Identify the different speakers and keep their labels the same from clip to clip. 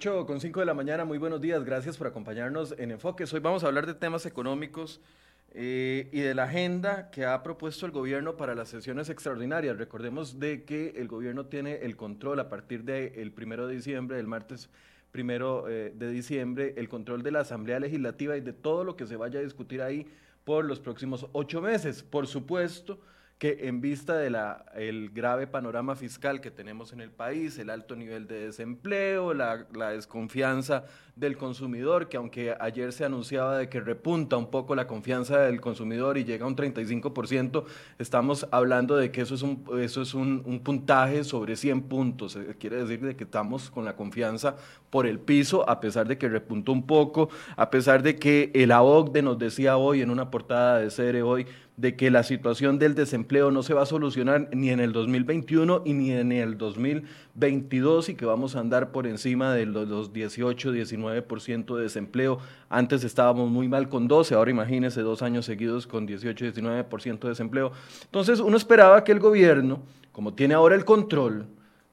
Speaker 1: 8 con 5 de la mañana, muy buenos días, gracias por acompañarnos en Enfoques. Hoy vamos a hablar de temas económicos eh, y de la agenda que ha propuesto el gobierno para las sesiones extraordinarias. Recordemos de que el gobierno tiene el control a partir del primero de diciembre, del martes primero eh, de diciembre, el control de la Asamblea Legislativa y de todo lo que se vaya a discutir ahí por los próximos ocho meses. Por supuesto, que en vista del grave panorama fiscal que tenemos en el país, el alto nivel de desempleo, la, desconfianza del consumidor, que aunque ayer se anunciaba de que repunta un poco la confianza del consumidor y llega a un 35%, estamos hablando de que eso es un, eso es un, puntaje sobre 100 puntos. Eh, quiere decir de que estamos con la confianza por el piso, a pesar de que repuntó un poco, a pesar de que el AOCDE nos decía hoy en una portada de CR hoy, de que la situación del desempleo no se va a solucionar ni en el 2021 y ni en el 2022 y que vamos a andar por encima de los 18, 19% de desempleo. Antes estábamos muy mal con 12, ahora imagínense dos años seguidos con 18, 19% de desempleo. Entonces uno esperaba que el gobierno, como tiene ahora el control,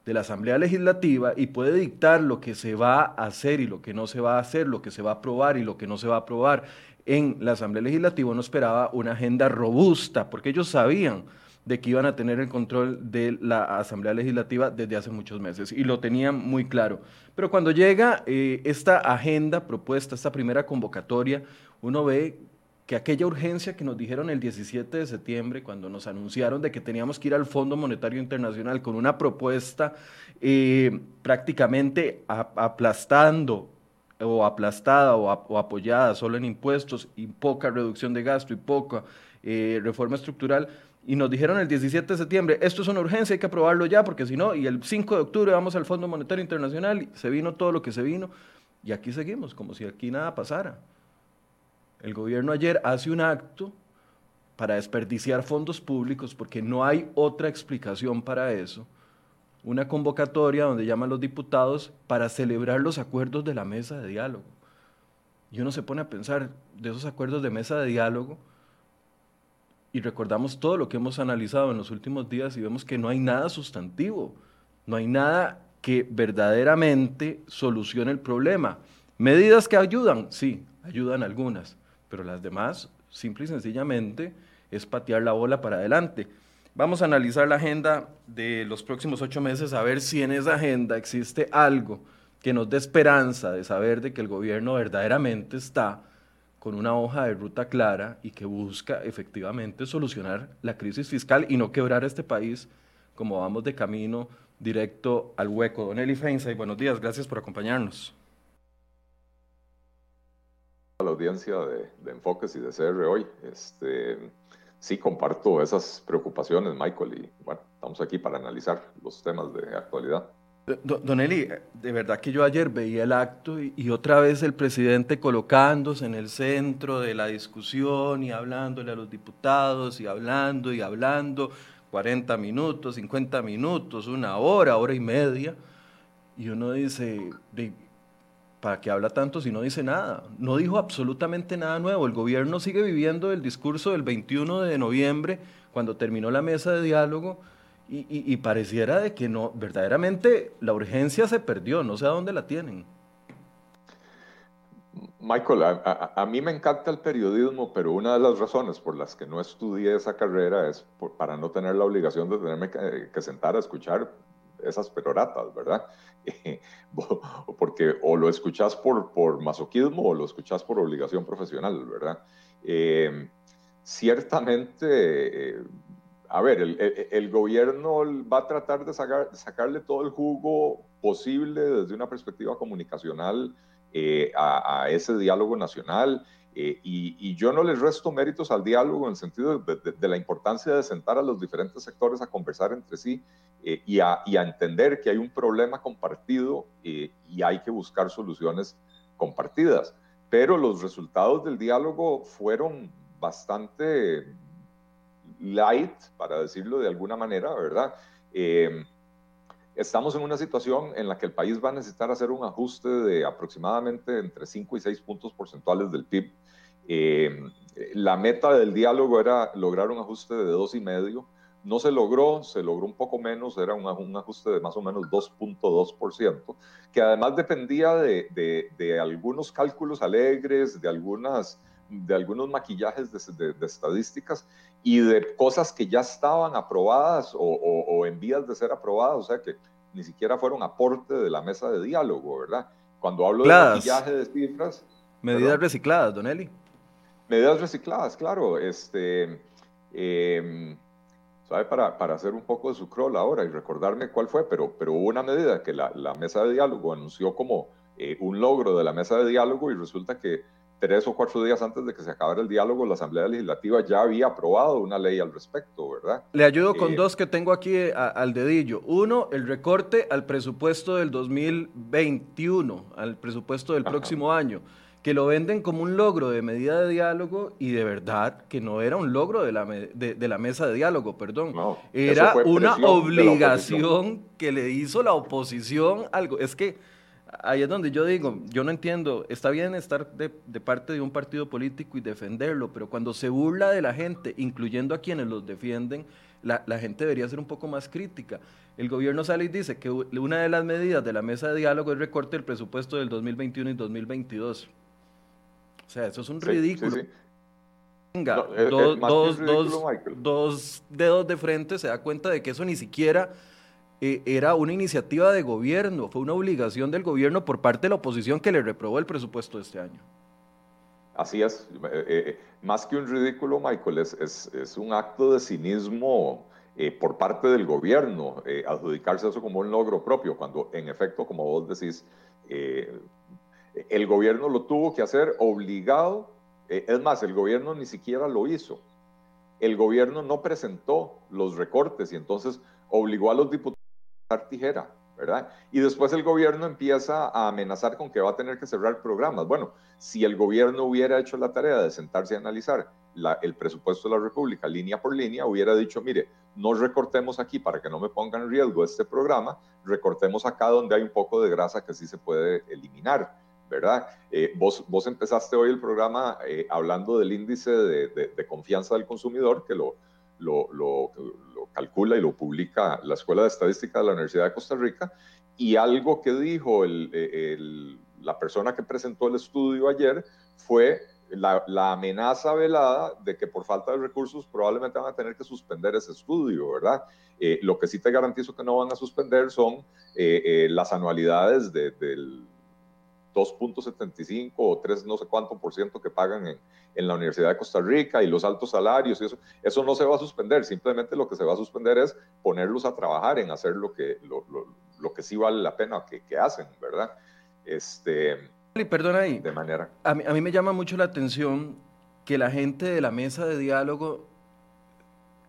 Speaker 1: de la Asamblea Legislativa y puede dictar lo que se va a hacer y lo que no se va a hacer, lo que se va a aprobar y lo que no se va a aprobar en la Asamblea Legislativa, uno esperaba una agenda robusta, porque ellos sabían de que iban a tener el control de la Asamblea Legislativa desde hace muchos meses y lo tenían muy claro. Pero cuando llega eh, esta agenda propuesta, esta primera convocatoria, uno ve que aquella urgencia que nos dijeron el 17 de septiembre, cuando nos anunciaron de que teníamos que ir al Fondo Monetario Internacional con una propuesta eh, prácticamente aplastando o aplastada o, apoyada solo en impuestos y poca reducción de gasto y poca eh, reforma estructural. Y nos dijeron el 17 de septiembre, esto es una urgencia, hay que aprobarlo ya, porque si no, y el 5 de octubre vamos al Fondo Monetario Internacional, se vino todo lo que se vino, y aquí seguimos, como si aquí nada pasara. El gobierno ayer hace un acto para desperdiciar fondos públicos, porque no hay otra explicación para eso una convocatoria donde llaman los diputados para celebrar los acuerdos de la mesa de diálogo. Y uno se pone a pensar de esos acuerdos de mesa de diálogo y recordamos todo lo que hemos analizado en los últimos días y vemos que no hay nada sustantivo, no hay nada que verdaderamente solucione el problema. Medidas que ayudan, sí, ayudan algunas, pero las demás, simple y sencillamente, es patear la bola para adelante. Vamos a analizar la agenda de los próximos ocho meses, a ver si en esa agenda existe algo que nos dé esperanza de saber de que el gobierno verdaderamente está con una hoja de ruta clara y que busca efectivamente solucionar la crisis fiscal y no quebrar este país como vamos de camino directo al hueco. Don Eli y buenos días, gracias por acompañarnos.
Speaker 2: A la audiencia de, de Enfoques y de CR hoy. Este, sí comparto esas preocupaciones, Michael, y bueno, estamos aquí para analizar los temas de actualidad.
Speaker 1: Don Eli, de verdad que yo ayer veía el acto y, otra vez el presidente colocándose en el centro de la discusión y hablándole a los diputados y hablando y hablando, 40 minutos, 50 minutos, una hora, hora y media, y uno dice, ¿para qué habla tanto si no dice nada? No dijo absolutamente nada nuevo. El gobierno sigue viviendo el discurso del 21 de noviembre, cuando terminó la mesa de diálogo, y, pareciera de que no, verdaderamente la urgencia se perdió, no sé a dónde la tienen.
Speaker 2: Michael, a, mí me encanta el periodismo, pero una de las razones por las que no estudié esa carrera es para no tener la obligación de tenerme que sentar a escuchar esas peroratas, ¿verdad? Porque o lo escuchas por, por masoquismo o lo escuchas por obligación profesional, ¿verdad? Eh, ciertamente, eh, a ver, el, gobierno va a tratar de, sacar, sacarle todo el jugo posible desde una perspectiva comunicacional eh, a, ese diálogo nacional. y, yo no les resto méritos al diálogo en el sentido de, la importancia de sentar a los diferentes sectores a conversar entre sí eh, y, a, entender que hay un problema compartido eh, y hay que buscar soluciones compartidas. Pero los resultados del diálogo fueron bastante light, para decirlo de alguna manera, ¿verdad? Eh, estamos en una situación en la que el país va a necesitar hacer un ajuste de aproximadamente entre 5 y 6 puntos porcentuales del PIB. la meta del diálogo era lograr un ajuste de 2,5 no se logró, se logró un poco menos, era un, un ajuste de más o menos 2.2%, que además dependía de, de, de, algunos cálculos alegres, de, algunas, de algunos maquillajes de, estadísticas y de cosas que ya estaban aprobadas o, o, en vías de ser aprobadas, o sea que ni siquiera fueron aporte de la mesa de diálogo, ¿verdad? Cuando hablo de maquillaje de cifras...
Speaker 1: Medidas recicladas, Don Eli.
Speaker 2: Medidas recicladas, claro. Este, eh, ¿sabe? Para, para, hacer un poco de su crawl ahora y recordarme cuál fue, pero, pero hubo una medida que la, la mesa de diálogo anunció como eh, un logro de la mesa de diálogo y resulta que tres o cuatro días antes de que se acabara el diálogo, la Asamblea Legislativa ya había aprobado una ley al respecto, ¿verdad?
Speaker 1: Le ayudo con eh, dos que tengo aquí eh, al dedillo. Uno, el recorte al presupuesto del 2021, al presupuesto del próximo año que lo venden como un logro de medida de diálogo y de verdad que no era un logro de la, de, la mesa de diálogo, perdón. era una obligación que le hizo la oposición algo. Es que ahí es donde yo digo, yo no entiendo, está bien estar de, parte de un partido político y defenderlo, pero cuando se burla de la gente, incluyendo a quienes los defienden, la, la, gente debería ser un poco más crítica. El gobierno sale y dice que una de las medidas de la mesa de diálogo es recorte del presupuesto del 2021 y 2022. O sea, eso es un ridículo. Venga, dos, dedos de frente se da cuenta de que eso ni siquiera eh, era una iniciativa de gobierno, fue una obligación del gobierno por parte de la oposición que le reprobó el presupuesto de este año.
Speaker 2: Así es, eh, eh, más que un ridículo, Michael, es, es, un acto de cinismo por parte del gobierno, adjudicarse eso como un logro propio, cuando en efecto, como vos decís, el gobierno lo tuvo que hacer obligado. Es más, el gobierno ni siquiera lo hizo. El gobierno no presentó los recortes y entonces obligó a los diputados tijera, ¿verdad? Y después el gobierno empieza a amenazar con que va a tener que cerrar programas. Bueno, si el gobierno hubiera hecho la tarea de sentarse a analizar el presupuesto de la República línea por línea, hubiera dicho, mire, no recortemos aquí para que no me pongan en riesgo este programa, recortemos acá donde hay un poco de grasa que sí se puede eliminar ¿verdad? Eh, vos, vos empezaste hoy el programa eh, hablando del índice de, confianza del consumidor que lo, lo, calcula y lo publica la Escuela de Estadística de la Universidad de Costa Rica y algo que dijo el, el, la persona que presentó el estudio ayer fue la, amenaza velada de que por falta de recursos probablemente van a tener que suspender ese estudio, ¿verdad? Eh, lo que sí te garantizo que no van a suspender son las anualidades del 2.75 o 3 no sé cuánto por ciento que pagan en, en, la Universidad de Costa Rica y los altos salarios y eso, eso no se va a suspender, simplemente lo que se va a suspender es ponerlos a trabajar en hacer lo que, lo, lo, que sí vale la pena que, que hacen, ¿verdad? Este,
Speaker 1: Perdona ahí. De manera. A mí, a mí me llama mucho la atención que la gente de la mesa de diálogo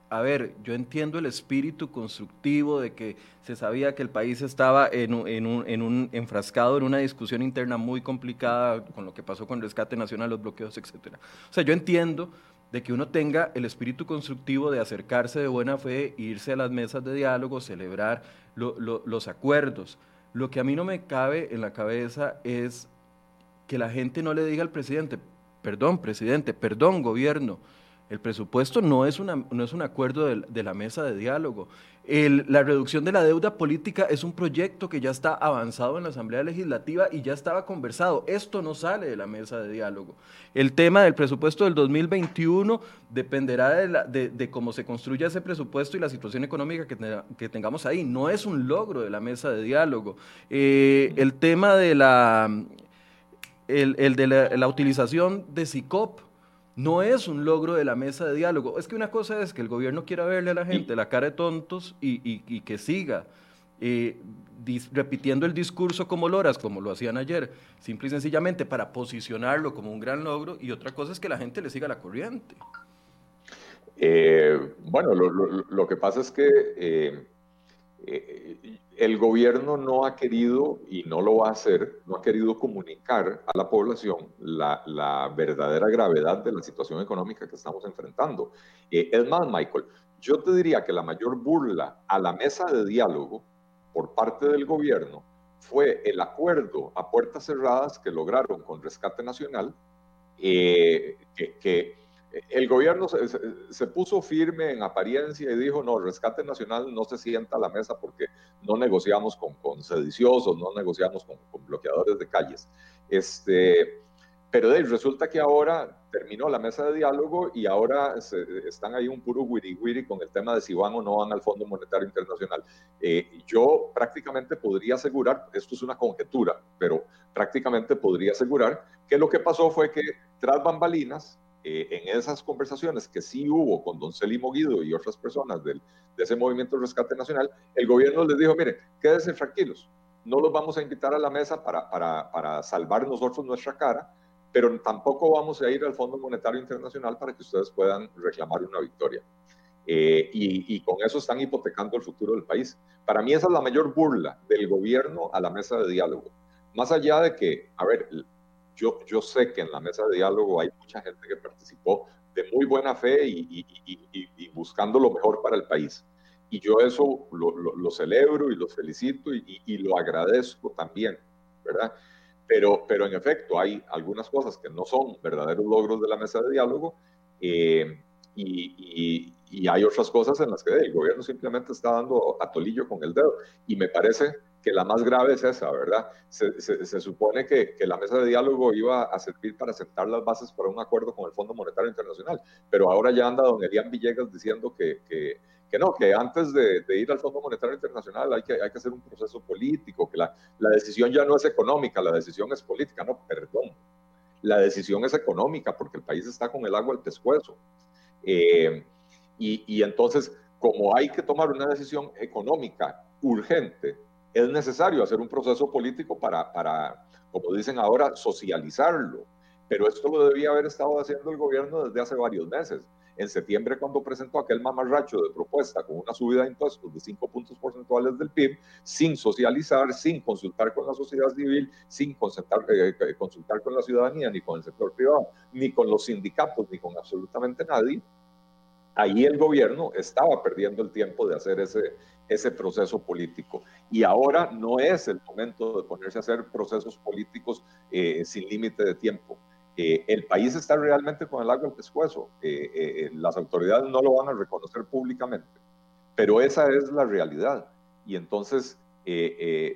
Speaker 1: a ver, yo entiendo el espíritu constructivo de que se sabía que el país estaba en un, en, un, en un, enfrascado en una discusión interna muy complicada con lo que pasó con el rescate nacional, los bloqueos, etc. O sea, yo entiendo de que uno tenga el espíritu constructivo de acercarse de buena fe, irse a las mesas de diálogo, celebrar los acuerdos. Lo que a mí no me cabe en la cabeza es que la gente no le diga al presidente, perdón, presidente, perdón, gobierno, el presupuesto no es, no es un acuerdo de, la mesa de diálogo. la reducción de la deuda política es un proyecto que ya está avanzado en la Asamblea Legislativa y ya estaba conversado. Esto no sale de la mesa de diálogo. El tema del presupuesto del 2021 dependerá de, cómo se construya ese presupuesto y la situación económica que, tengamos ahí. No es un logro de la mesa de diálogo. Eh, el tema de la, el, de la, utilización de SICOP no es un logro de la mesa de diálogo. Es que una cosa es que el gobierno quiera verle a la gente la cara de tontos y, que siga eh, repitiendo el discurso como loras, como lo hacían ayer, simple y sencillamente para posicionarlo como un gran logro, y otra cosa es que la gente le siga la corriente.
Speaker 2: Eh, bueno, lo, que pasa es que eh, eh, el gobierno no ha querido y no lo va a hacer, no ha querido comunicar a la población la, verdadera gravedad de la situación económica que estamos enfrentando. Eh, es más, Michael, yo te diría que la mayor burla a la mesa de diálogo por parte del gobierno fue el acuerdo a puertas cerradas que lograron con Rescate Nacional, eh, que, el gobierno se, puso firme en apariencia y dijo, no, Rescate Nacional no se sienta a la mesa porque no negociamos con, con sediciosos, no negociamos con, bloqueadores de calles. Este, pero resulta que ahora terminó la mesa de diálogo y ahora están ahí un puro wiri con el tema de si van o no van al Fondo Monetario Internacional. Eh, yo prácticamente podría asegurar, esto es una conjetura, pero prácticamente podría asegurar que lo que pasó fue que tras bambalinas, eh, en esas conversaciones que sí hubo con don Celimo Guido y otras personas del, de ese movimiento de rescate nacional, el gobierno les dijo, miren, quédense tranquilos, no los vamos a invitar a la mesa para, para, para salvar nosotros nuestra cara, pero tampoco vamos a ir al Fondo Monetario Internacional para que ustedes puedan reclamar una victoria. Eh, y, con eso están hipotecando el futuro del país. Para mí esa es la mayor burla del gobierno a la mesa de diálogo. Más allá de que, a ver, yo, yo sé que en la mesa de diálogo hay mucha gente que participó de muy buena fe y, buscando lo mejor para el país. Y yo eso lo, lo celebro y lo felicito y, lo agradezco también, ¿verdad? Pero, pero en efecto, hay algunas cosas que no son verdaderos logros de la mesa de diálogo eh, y, y, hay otras cosas en las que el gobierno simplemente está dando a tolillo con el dedo. Y me parece que la más grave es esa, ¿verdad? Se, se, supone que, que, la mesa de diálogo iba a servir para sentar las bases para un acuerdo con el Fondo Monetario Internacional, pero ahora ya anda don Elian Villegas diciendo que, que que no, que antes de, ir al Fondo Monetario Internacional hay que, hay que hacer un proceso político, que la, la, decisión ya no es económica, la decisión es política. No, perdón, la decisión es económica porque el país está con el agua al pescuezo. Eh, y, y, entonces, como hay que tomar una decisión económica urgente, es necesario hacer un proceso político para, para, como dicen ahora, socializarlo. Pero esto lo debía haber estado haciendo el gobierno desde hace varios meses en septiembre cuando presentó aquel mamarracho de propuesta con una subida de impuestos de 5 puntos porcentuales del PIB, sin socializar, sin consultar con la sociedad civil, sin consultar, eh, eh, consultar con la ciudadanía, ni con el sector privado, ni con los sindicatos, ni con absolutamente nadie, ahí el gobierno estaba perdiendo el tiempo de hacer ese, proceso político. Y ahora no es el momento de ponerse a hacer procesos políticos eh, sin límite de tiempo. Eh, el país está realmente con el agua al pescuezo. Eh, las autoridades no lo van a reconocer públicamente, pero esa es la realidad. Y entonces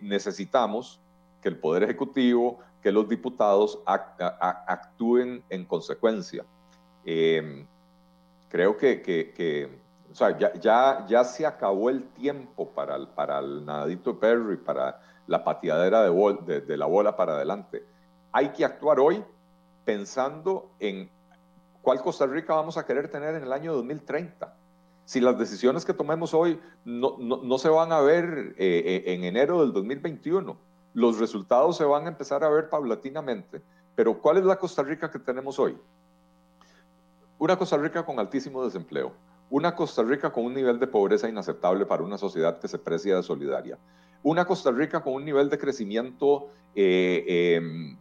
Speaker 2: necesitamos que el Poder Ejecutivo, que los diputados actúen en consecuencia. Creo que, o sea, ya, ya, ya, se acabó el tiempo para el, para el nadadito Perry, para la pateadera de, de la bola para adelante. Hay que actuar hoy pensando en cuál Costa Rica vamos a querer tener en el año 2030. Si las decisiones que tomemos hoy no, no, se van a ver eh, eh, en enero del 2021, los resultados se van a empezar a ver paulatinamente. Pero ¿cuál es la Costa Rica que tenemos hoy? Una Costa Rica con altísimo desempleo, una Costa Rica con un nivel de pobreza inaceptable para una sociedad que se precia de solidaria, una Costa Rica con un nivel de crecimiento eh, em,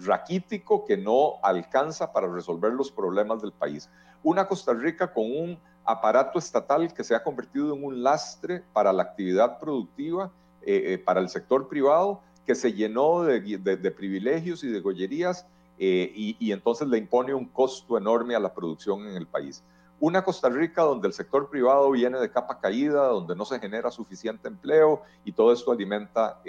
Speaker 2: raquítico que no alcanza para resolver los problemas del país. Una Costa Rica con un aparato estatal que se ha convertido en un lastre para la actividad productiva, eh, eh, para el sector privado, que se llenó de, privilegios y de gollerías eh, y, entonces le impone un costo enorme a la producción en el país. Una Costa Rica donde el sector privado viene de capa caída, donde no se genera suficiente empleo y todo esto alimenta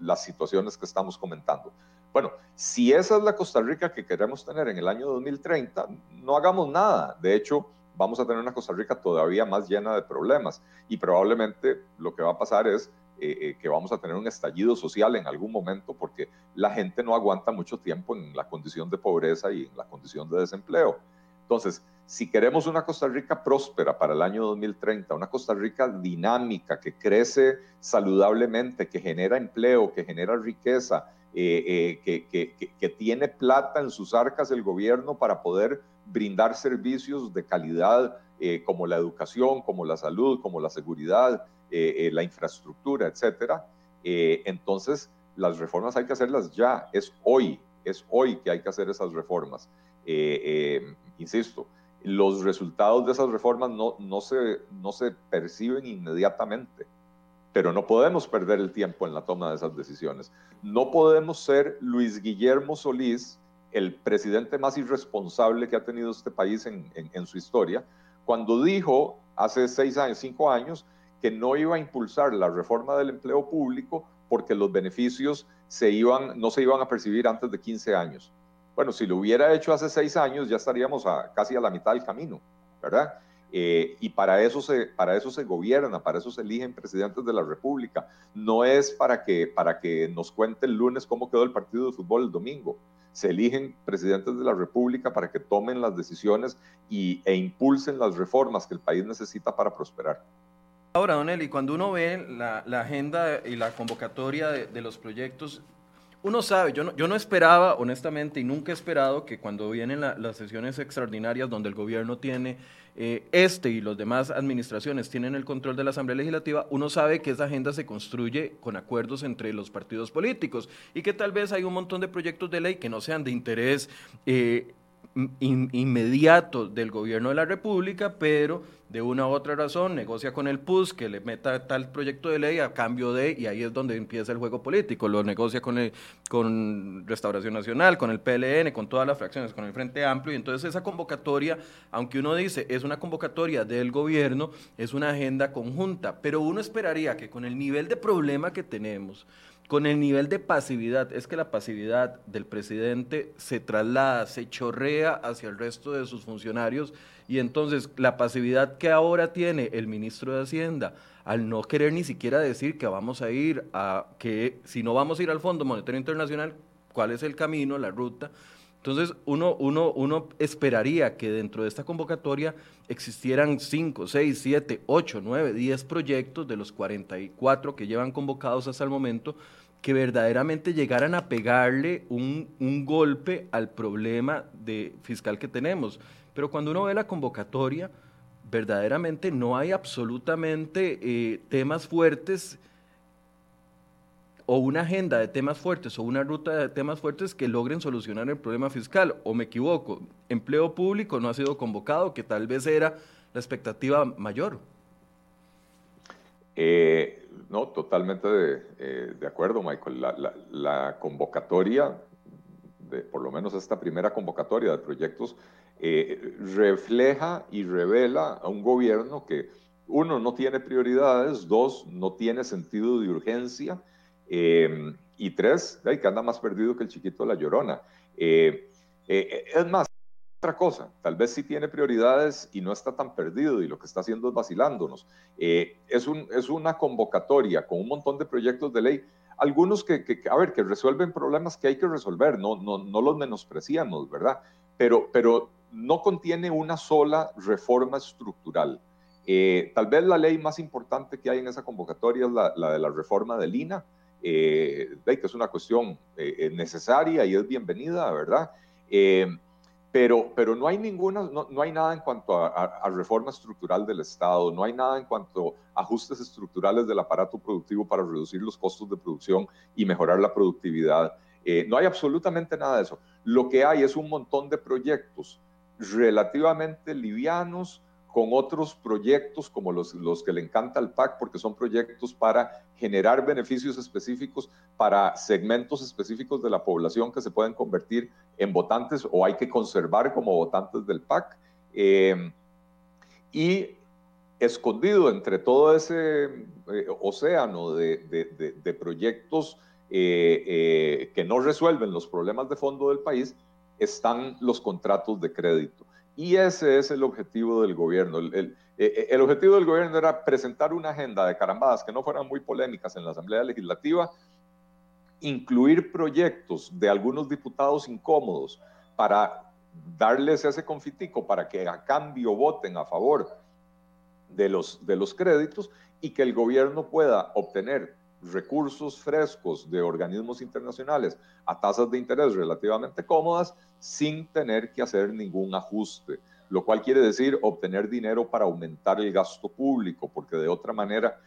Speaker 2: las situaciones que estamos comentando. Bueno, si esa es la Costa Rica que queremos tener en el año 2030, no hagamos nada. De hecho, vamos a tener una Costa Rica todavía más llena de problemas y probablemente lo que va a pasar es eh, eh, que vamos a tener un estallido social en algún momento porque la gente no aguanta mucho tiempo en la condición de pobreza y en la condición de desempleo. Entonces, si queremos una Costa Rica próspera para el año 2030, una Costa Rica dinámica, que crece saludablemente, que genera empleo, que genera riqueza, eh, que, tiene plata en sus arcas el gobierno para poder brindar servicios de calidad como la educación, como la salud, como la seguridad, la infraestructura, etcétera. entonces, las reformas hay que hacerlas ya, es hoy, es hoy que hay que hacer esas reformas. insisto, los resultados de esas reformas no, no, se, no se perciben inmediatamente pero no podemos perder el tiempo en la toma de esas decisiones. No podemos ser Luis Guillermo Solís el presidente más irresponsable que ha tenido este país en, en, su historia, cuando dijo hace seis años, cinco años, que no iba a impulsar la reforma del empleo público porque los beneficios no se iban a percibir antes de 15 años. Bueno, si lo hubiera hecho hace seis años, ya estaríamos casi a la mitad del camino, ¿verdad? Eh, y para eso, se, para gobierna, para eso se eligen presidentes de la República. No es para que, para que nos cuente el lunes cómo quedó el partido de fútbol el domingo. Se eligen presidentes de la República para que tomen las decisiones y, e impulsen las reformas que el país necesita para prosperar.
Speaker 1: Ahora, Don Eli, cuando uno ve la, agenda y la convocatoria de, los proyectos, uno sabe, yo no, yo no esperaba, honestamente, y nunca he esperado que cuando vienen las sesiones extraordinarias donde el gobierno tiene eh, este y los demás administraciones tienen el control de la Asamblea Legislativa, uno sabe que esa agenda se construye con acuerdos entre los partidos políticos y que tal vez hay un montón de proyectos de ley que no sean de interés eh, inmediato del gobierno de la República, pero de una u otra razón negocia con el PUS que le meta tal proyecto de ley a cambio de, y ahí es donde empieza el juego político, lo negocia con, el, con Restauración Nacional, con el PLN, con todas las fracciones, con el Frente Amplio, y entonces esa convocatoria, aunque uno dice es una convocatoria del gobierno, es una agenda conjunta, pero uno esperaría que con el nivel de problema que tenemos, con el nivel de pasividad, es que la pasividad del presidente se traslada, se chorrea hacia el resto de sus funcionarios y entonces la pasividad que ahora tiene el ministro de Hacienda al no querer ni siquiera decir que vamos a ir a, que si no vamos a ir al Fondo Monetario Internacional, cuál es el camino, la ruta. Entonces, uno, uno, uno esperaría que dentro de esta convocatoria existieran 5, 6, 7, 8, 9, 10 proyectos de los 44 que llevan convocados hasta el momento que verdaderamente llegaran a pegarle un, un golpe al problema de fiscal que tenemos. Pero cuando uno ve la convocatoria, verdaderamente no hay absolutamente eh, temas fuertes o una agenda de temas fuertes o una ruta de temas fuertes que logren solucionar el problema fiscal. O me equivoco, empleo público no ha sido convocado, que tal vez era la expectativa mayor.
Speaker 2: Eh, no, totalmente de, eh, acuerdo, Michael. La, convocatoria, de, por lo menos esta primera convocatoria de proyectos, eh, refleja y revela a un gobierno que, uno, no tiene prioridades, dos, no tiene sentido de urgencia, y tres, que anda más perdido que el chiquito de la llorona. es más, otra cosa, tal vez sí tiene prioridades y no está tan perdido y lo que está haciendo es vacilándonos. Eh, es, un, es una convocatoria con un montón de proyectos de ley, algunos que, que, a ver, que resuelven problemas que hay que resolver, no, no, no los menospreciamos, ¿verdad? Pero, pero no contiene una sola reforma estructural. Eh, tal vez la ley más importante que hay en esa convocatoria es la, la de la reforma del INA, eh, que es una cuestión eh, necesaria y es bienvenida, ¿verdad? Pero, pero no hay ninguna, no, no hay nada en cuanto a, reforma estructural del Estado, no hay nada en cuanto a ajustes estructurales del aparato productivo para reducir los costos de producción y mejorar la productividad. Eh, no hay absolutamente nada de eso. Lo que hay es un montón de proyectos relativamente livianos, con otros proyectos como los, los que le encanta al PAC, porque son proyectos para generar beneficios específicos para segmentos específicos de la población que se pueden convertir en votantes o hay que conservar como votantes del PAC. Eh, y escondido entre todo ese eh, océano de, de, proyectos eh, que no resuelven los problemas de fondo del país, están los contratos de crédito. Y ese es el objetivo del gobierno. El, eh, el, objetivo del gobierno era presentar una agenda de carambadas que no fueran muy polémicas en la Asamblea Legislativa, incluir proyectos de algunos diputados incómodos para darles ese confitico para que a cambio voten a favor de los, de los créditos y que el gobierno pueda obtener recursos frescos de organismos internacionales a tasas de interés relativamente cómodas sin tener que hacer ningún ajuste, lo cual quiere decir obtener dinero para aumentar el gasto público, porque de otra manera,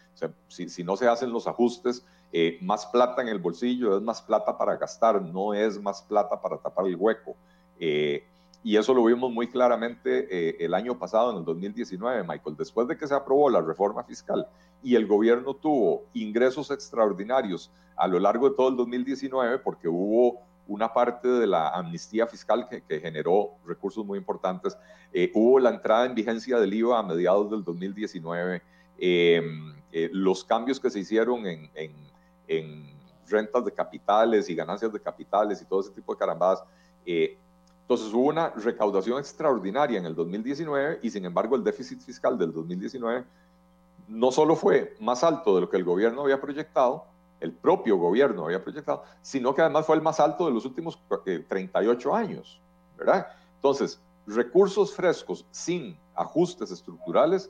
Speaker 2: si, no se hacen los ajustes, eh, más plata en el bolsillo es más plata para gastar, no es más plata para tapar el hueco. Eh, y eso lo vimos muy claramente eh, el año pasado, en el 2019, Michael, después de que se aprobó la reforma fiscal y el gobierno tuvo ingresos extraordinarios a lo largo de todo el 2019, porque hubo una parte de la amnistía fiscal que, generó recursos muy importantes. Eh, hubo la entrada en vigencia del IVA a mediados del 2019, em, eh, los cambios que se hicieron en, en, rentas de capitales y ganancias de capitales y todo ese tipo de carambadas. Eh, entonces hubo una recaudación extraordinaria en el 2019 y sin embargo el déficit fiscal del 2019 no solo fue más alto de lo que el gobierno había proyectado, el propio gobierno había proyectado, sino que además fue el más alto de los últimos 38 eh, años, ¿verdad? Entonces, recursos frescos sin ajustes estructurales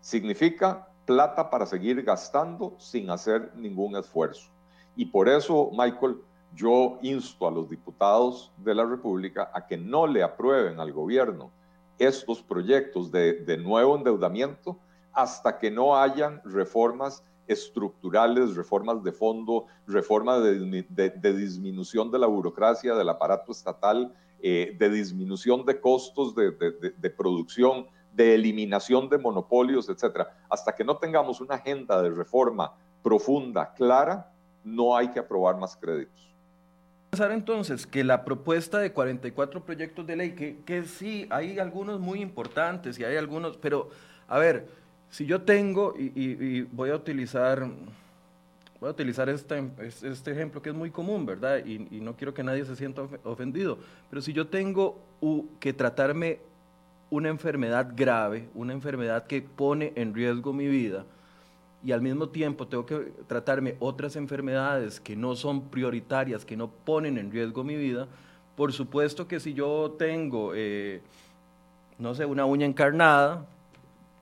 Speaker 2: significa plata para seguir gastando sin hacer ningún esfuerzo. Y por eso, Michael, yo insto a los diputados de la República a que no le aprueben al gobierno estos proyectos de, de nuevo endeudamiento hasta que no hayan reformas estructurales, reformas de fondo, reformas de, disminución de la burocracia, del aparato estatal, eh, de disminución de costos de, producción, de eliminación de monopolios, etcétera. Hasta que no tengamos una agenda de reforma profunda, clara, no hay que aprobar más créditos.
Speaker 1: Pensar entonces que la propuesta de 44 proyectos de ley, que, que sí, hay algunos muy importantes y hay algunos, pero a ver, si yo tengo, y, voy a utilizar, voy a utilizar este, este, ejemplo que es muy común, ¿verdad? Y, no quiero que nadie se sienta ofendido, pero si yo tengo que tratarme una enfermedad grave, una enfermedad que pone en riesgo mi vida, y al mismo tiempo tengo que tratarme otras enfermedades que no son prioritarias, que no ponen en riesgo mi vida, por supuesto que si yo tengo, eh, no sé, una uña encarnada,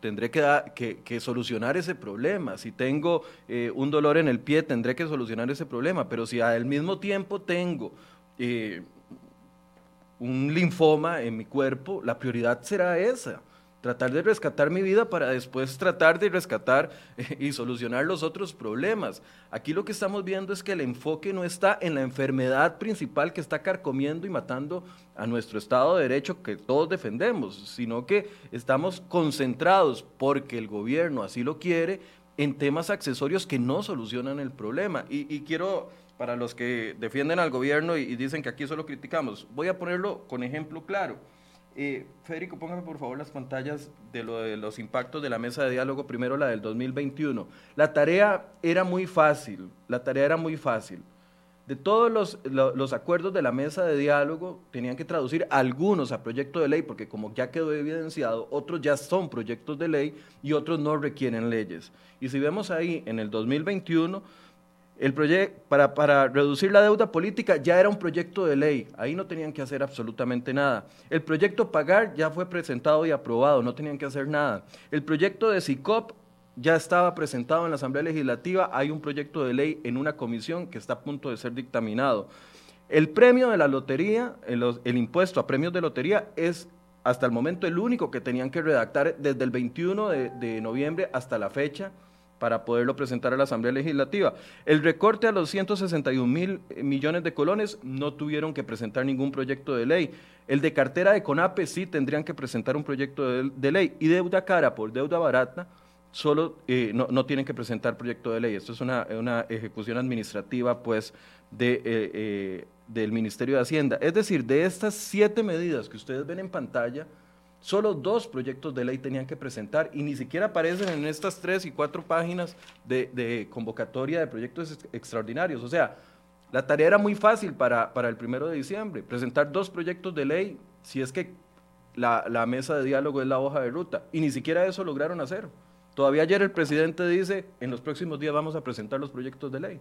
Speaker 1: tendré que, que, solucionar ese problema. Si tengo eh, un dolor en el pie, tendré que solucionar ese problema. Pero si al mismo tiempo tengo eh, un linfoma en mi cuerpo, la prioridad será esa tratar de rescatar mi vida para después tratar de rescatar y solucionar los otros problemas. Aquí lo que estamos viendo es que el enfoque no está en la enfermedad principal que está carcomiendo y matando a nuestro Estado de Derecho que todos defendemos, sino que estamos concentrados porque el gobierno así lo quiere en temas accesorios que no solucionan el problema. Y, quiero, para los que defienden al gobierno y dicen que aquí solo criticamos, voy a ponerlo con ejemplo claro. Eh, Federico, póngame por favor las pantallas de, lo de los impactos de la mesa de diálogo, primero la del 2021. La tarea era muy fácil, la tarea era muy fácil. De todos los, acuerdos de la mesa de diálogo, tenían que traducir algunos a proyecto de ley, porque como ya quedó evidenciado, otros ya son proyectos de ley y otros no requieren leyes. Y si vemos ahí en el 2021, el para, para, reducir la deuda política ya era un proyecto de ley, ahí no tenían que hacer absolutamente nada. El proyecto pagar ya fue presentado y aprobado, no tenían que hacer nada. El proyecto de SICOP ya estaba presentado en la Asamblea Legislativa, hay un proyecto de ley en una comisión que está a punto de ser dictaminado. El premio de la lotería, el, impuesto a premios de lotería es hasta el momento el único que tenían que redactar desde el 21 de noviembre hasta la fecha para poderlo presentar a la Asamblea Legislativa. El recorte a los 161 mil millones de colones no tuvieron que presentar ningún proyecto de ley. El de cartera de CONAPE sí tendrían que presentar un proyecto de, ley. Y deuda cara por deuda barata solo eh, no, tienen que presentar proyecto de ley. Esto es una, ejecución administrativa pues de, eh, eh, del Ministerio de Hacienda. Es decir, de estas siete medidas que ustedes ven en pantalla, Solo dos proyectos de ley tenían que presentar y ni siquiera aparecen en estas tres y cuatro páginas de, convocatoria de proyectos extraordinarios. O sea, la tarea era muy fácil para, el primero de diciembre, presentar dos proyectos de ley, si es que la, la, mesa de diálogo es la hoja de ruta, y ni siquiera eso lograron hacer. Todavía ayer el presidente dice, en los próximos días vamos a presentar los proyectos de ley.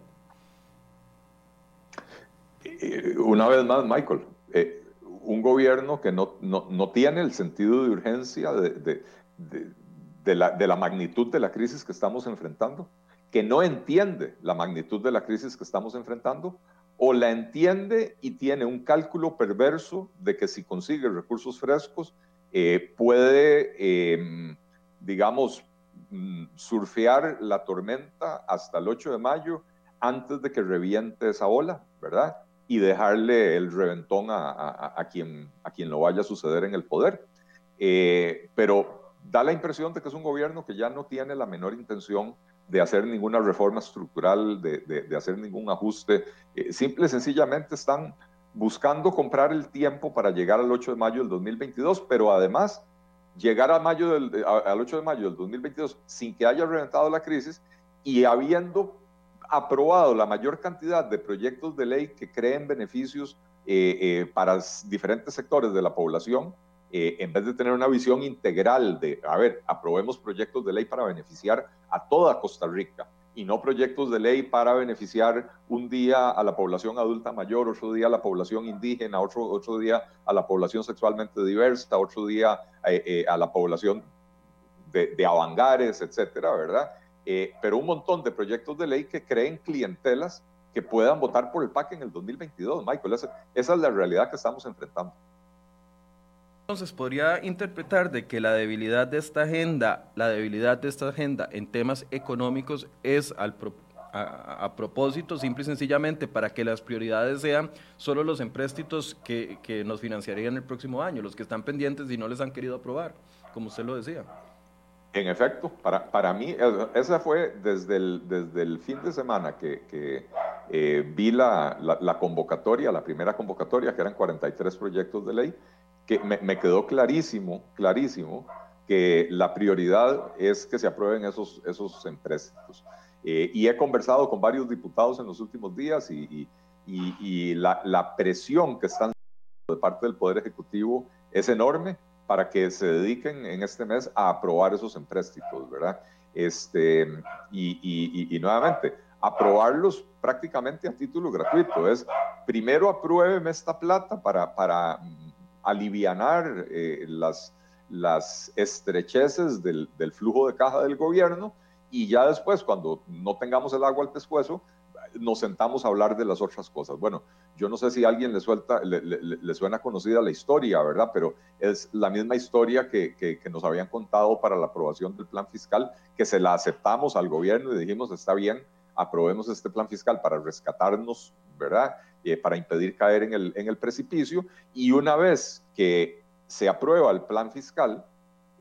Speaker 2: Una vez más, Michael, eh, un gobierno que no, no, tiene el sentido de urgencia de, de, la, de la magnitud de la crisis que estamos enfrentando, que no entiende la magnitud de la crisis que estamos enfrentando, o la entiende y tiene un cálculo perverso de que si consigue recursos frescos, eh, puede, em, digamos, mm, surfear la tormenta hasta el 8 de mayo antes de que reviente esa ola, ¿verdad? Y dejarle el reventón a, quien, a quien lo vaya a suceder en el poder. Eh, pero da la impresión de que es un gobierno que ya no tiene la menor intención de hacer ninguna reforma estructural, de, hacer ningún ajuste. Eh, simple y sencillamente están buscando comprar el tiempo para llegar al 8 de mayo del 2022, pero además llegar a mayo del, al 8 de mayo del 2022 sin que haya reventado la crisis y habiendo aprobado la mayor cantidad de proyectos de ley que creen beneficios eh, eh, para diferentes sectores de la población, eh, en vez de tener una visión integral de, a ver, aprobemos proyectos de ley para beneficiar a toda Costa Rica y no proyectos de ley para beneficiar un día a la población adulta mayor, otro día a la población indígena, otro, otro día a la población sexualmente diversa, otro día a la población de, de avangares, etcétera, ¿verdad? Pero un montón de proyectos de ley que creen clientelas que puedan votar por el PAC en el 2022, Michael. Esa, es la realidad que estamos enfrentando.
Speaker 1: Entonces podría interpretar de que la debilidad de esta agenda, la debilidad de esta agenda en temas económicos es al a, propósito, simple y sencillamente, para que las prioridades sean solo los empréstitos que, que nos financiarían el próximo año, los que están pendientes y no les han querido aprobar, como usted lo decía.
Speaker 2: En efecto, para, para mí, esa fue desde el, desde el fin de semana que, que eh, vi la, la, convocatoria, la primera convocatoria, que eran 43 proyectos de ley, que me, me, quedó clarísimo, clarísimo, que la prioridad es que se aprueben esos, esos empréstitos. Eh, y he conversado con varios diputados en los últimos días y, y, y la, la presión que están de parte del Poder Ejecutivo es enorme para que se dediquen en este mes a aprobar esos empréstitos, ¿verdad? Este, y, nuevamente, aprobarlos prácticamente a título gratuito. Es, primero apruébeme esta plata para, para alivianar eh, las, las estrecheces del, del, flujo de caja del gobierno y ya después, cuando no tengamos el agua al pescuezo, nos sentamos a hablar de las otras cosas. Bueno, yo no sé si a alguien le, suelta, le, suena conocida la historia, ¿verdad? Pero es la misma historia que, que, nos habían contado para la aprobación del plan fiscal, que se la aceptamos al gobierno y dijimos, está bien, aprobemos este plan fiscal para rescatarnos, ¿verdad? Eh, para impedir caer en el, en el precipicio. Y una vez que se aprueba el plan fiscal,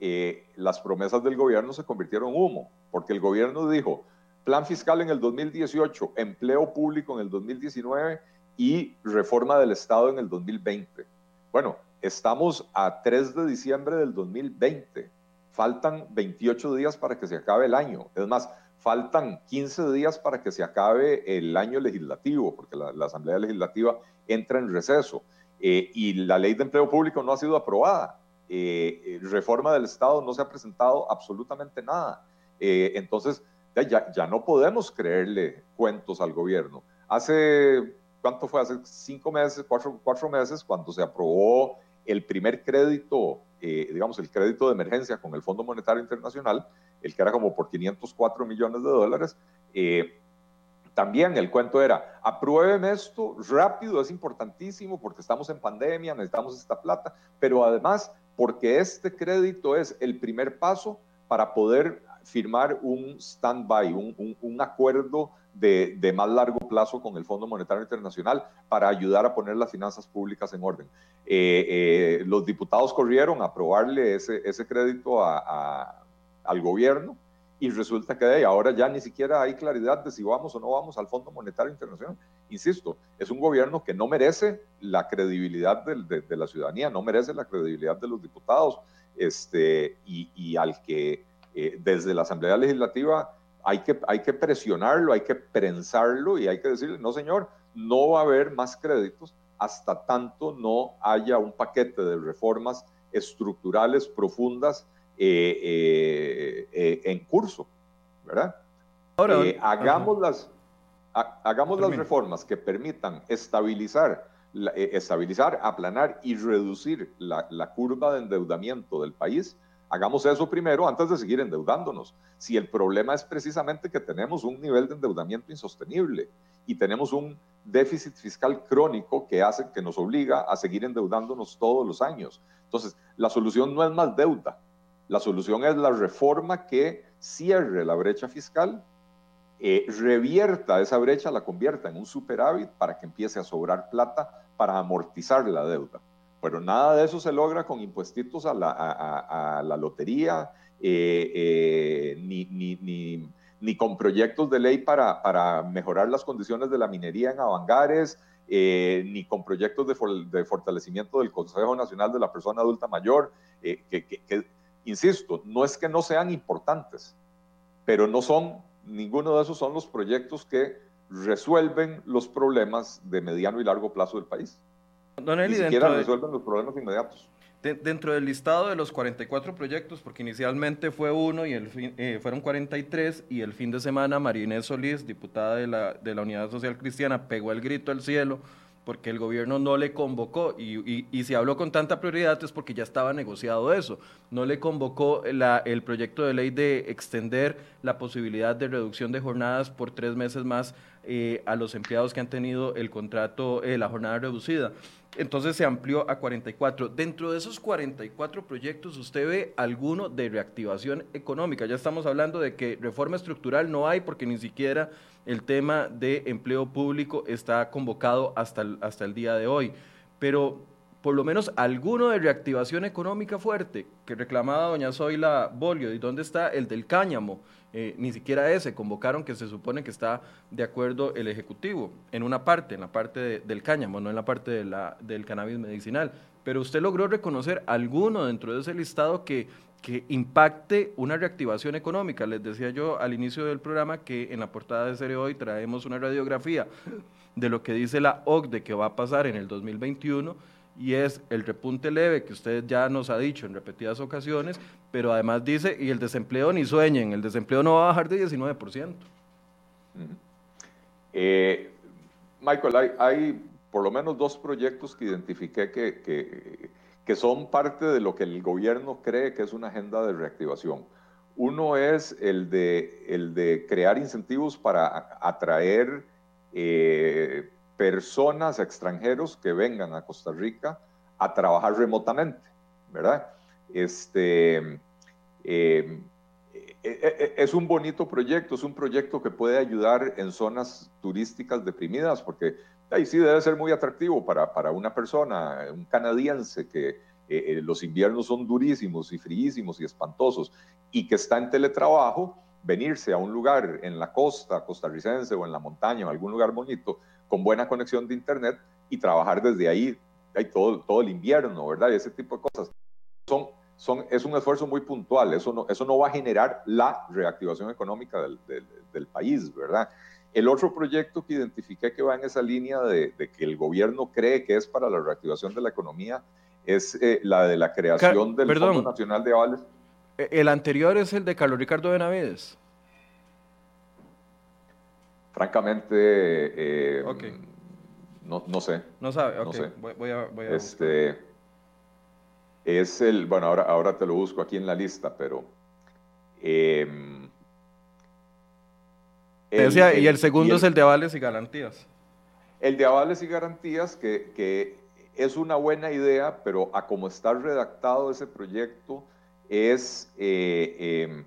Speaker 2: eh, las promesas del gobierno se convirtieron en humo, porque el gobierno dijo, plan fiscal en el 2018, empleo público en el 2019 y reforma del Estado en el 2020. Bueno, estamos a 3 de diciembre del 2020. Faltan 28 días para que se acabe el año. Es más, faltan 15 días para que se acabe el año legislativo, porque la, Asamblea Legislativa entra en receso. Eh, y la ley de empleo público no ha sido aprobada. Eh, eh, reforma del Estado no se ha presentado absolutamente nada. entonces, ya, ya no podemos creerle cuentos al gobierno. Hace, ¿cuánto fue? Hace cinco meses, cuatro, cuatro meses, cuando se aprobó el primer crédito, eh, digamos, el crédito de emergencia con el Fondo Monetario Internacional, el que era como por 504 millones de dólares, eh, también el cuento era, aprueben esto rápido, es importantísimo porque estamos en pandemia, necesitamos esta plata, pero además porque este crédito es el primer paso para poder firmar un stand-by, un, acuerdo de, más largo plazo con el Fondo Monetario Internacional para ayudar a poner las finanzas públicas en orden. Eh, eh, los diputados corrieron a aprobarle ese, ese crédito al gobierno y resulta que ahora ya ni siquiera hay claridad de si vamos o no vamos al Fondo Monetario Internacional. Insisto, es un gobierno que no merece la credibilidad de, la ciudadanía, no merece la credibilidad de los diputados este, y al que eh, desde la Asamblea Legislativa hay que, hay que presionarlo, hay que prensarlo y hay que decirle, no señor, no va a haber más créditos hasta tanto no haya un paquete de reformas estructurales profundas eh, eh, en curso, ¿verdad? Ahora, hagamos las, hagamos las reformas que permitan estabilizar, estabilizar, aplanar y reducir la, la curva de endeudamiento del país Hagamos eso primero antes de seguir endeudándonos. Si el problema es precisamente que tenemos un nivel de endeudamiento insostenible y tenemos un déficit fiscal crónico que hace que nos obliga a seguir endeudándonos todos los años. Entonces, la solución no es más deuda. La solución es la reforma que cierre la brecha fiscal, eh, revierta esa brecha, la convierta en un superávit para que empiece a sobrar plata para amortizar la deuda. Pero nada de eso se logra con impuestitos a la, lotería, eh, eh, ni, con proyectos de ley para, mejorar las condiciones de la minería en Avangares, eh, ni con proyectos de, fortalecimiento del Consejo Nacional de la Persona Adulta Mayor, eh, que, insisto, no es que no sean importantes, pero no son, ninguno de esos son los proyectos que resuelven los problemas de mediano y largo plazo del país. Ni siquiera resuelven los problemas inmediatos
Speaker 1: dentro del listado de los 44 proyectos, porque inicialmente fue uno y el eh, fueron 43, y el fin de semana María Solís, diputada de la, de la Unidad Social Cristiana, pegó el grito al cielo porque el gobierno no le convocó, y, y, si habló con tanta prioridad es porque ya estaba negociado eso, no le convocó la, el proyecto de ley de extender la posibilidad de reducción de jornadas por tres meses más eh, a los empleados que han tenido el contrato, eh, la jornada reducida. Entonces se amplió a 44. Dentro de esos 44 proyectos, ¿usted ve alguno de reactivación económica? Ya estamos hablando de que reforma estructural no hay porque ni siquiera el tema de empleo público está convocado hasta el, hasta el día de hoy. Pero por lo menos alguno de reactivación económica fuerte que reclamaba doña Zoila Bolio. ¿Y dónde está el del cáñamo? Eh, ni siquiera ese, convocaron que se supone que está de acuerdo el Ejecutivo, en una parte, en la parte del cáñamo, no en la parte del cannabis medicinal. Pero usted logró reconocer alguno dentro de ese listado que, que impacte una reactivación económica. Les decía yo al inicio del programa que en la portada de Serie Hoy traemos una radiografía de lo que dice la OCDE que va a pasar en el 2021 y es el repunte leve que usted ya nos ha dicho en repetidas ocasiones, pero además dice, y el desempleo ni sueñen, el desempleo no va a bajar de 19%.
Speaker 2: Eh, Michael, hay, hay, por lo menos dos proyectos que identifiqué que, que, que, son parte de lo que el gobierno cree que es una agenda de reactivación. Uno es el de, el de crear incentivos para atraer eh, personas extranjeros que vengan a Costa Rica a trabajar remotamente, ¿verdad? Este, eh, eh, eh, es un bonito proyecto, es un proyecto que puede ayudar en zonas turísticas deprimidas, porque ahí sí debe ser muy atractivo para, para una persona, un canadiense que los inviernos son durísimos y fríísimos y espantosos y que está en teletrabajo, venirse a un lugar en la costa costarricense o en la montaña o algún lugar bonito con buena conexión de internet y trabajar desde ahí, ahí todo, todo el invierno, ¿verdad? Y ese tipo de cosas. Son, son, es un esfuerzo muy puntual, eso no, eso no va a generar la reactivación económica del, del, país, ¿verdad? El otro proyecto que identifiqué que va en esa línea de, de que el gobierno cree que es para la reactivación de la economía es eh, la de la creación del Fondo Nacional de Avales.
Speaker 1: E, el anterior es el de Carlos Ricardo Benavides
Speaker 2: francamente, eh, no, no, sé.
Speaker 1: No sabe, ok. Voy, a,
Speaker 2: este, es el, bueno, ahora, ahora te lo busco aquí en la lista, pero...
Speaker 1: Em, decía, y el segundo es el de avales y garantías.
Speaker 2: El de avales y garantías, que, que, es una buena idea, pero a como está redactado ese proyecto, es eh,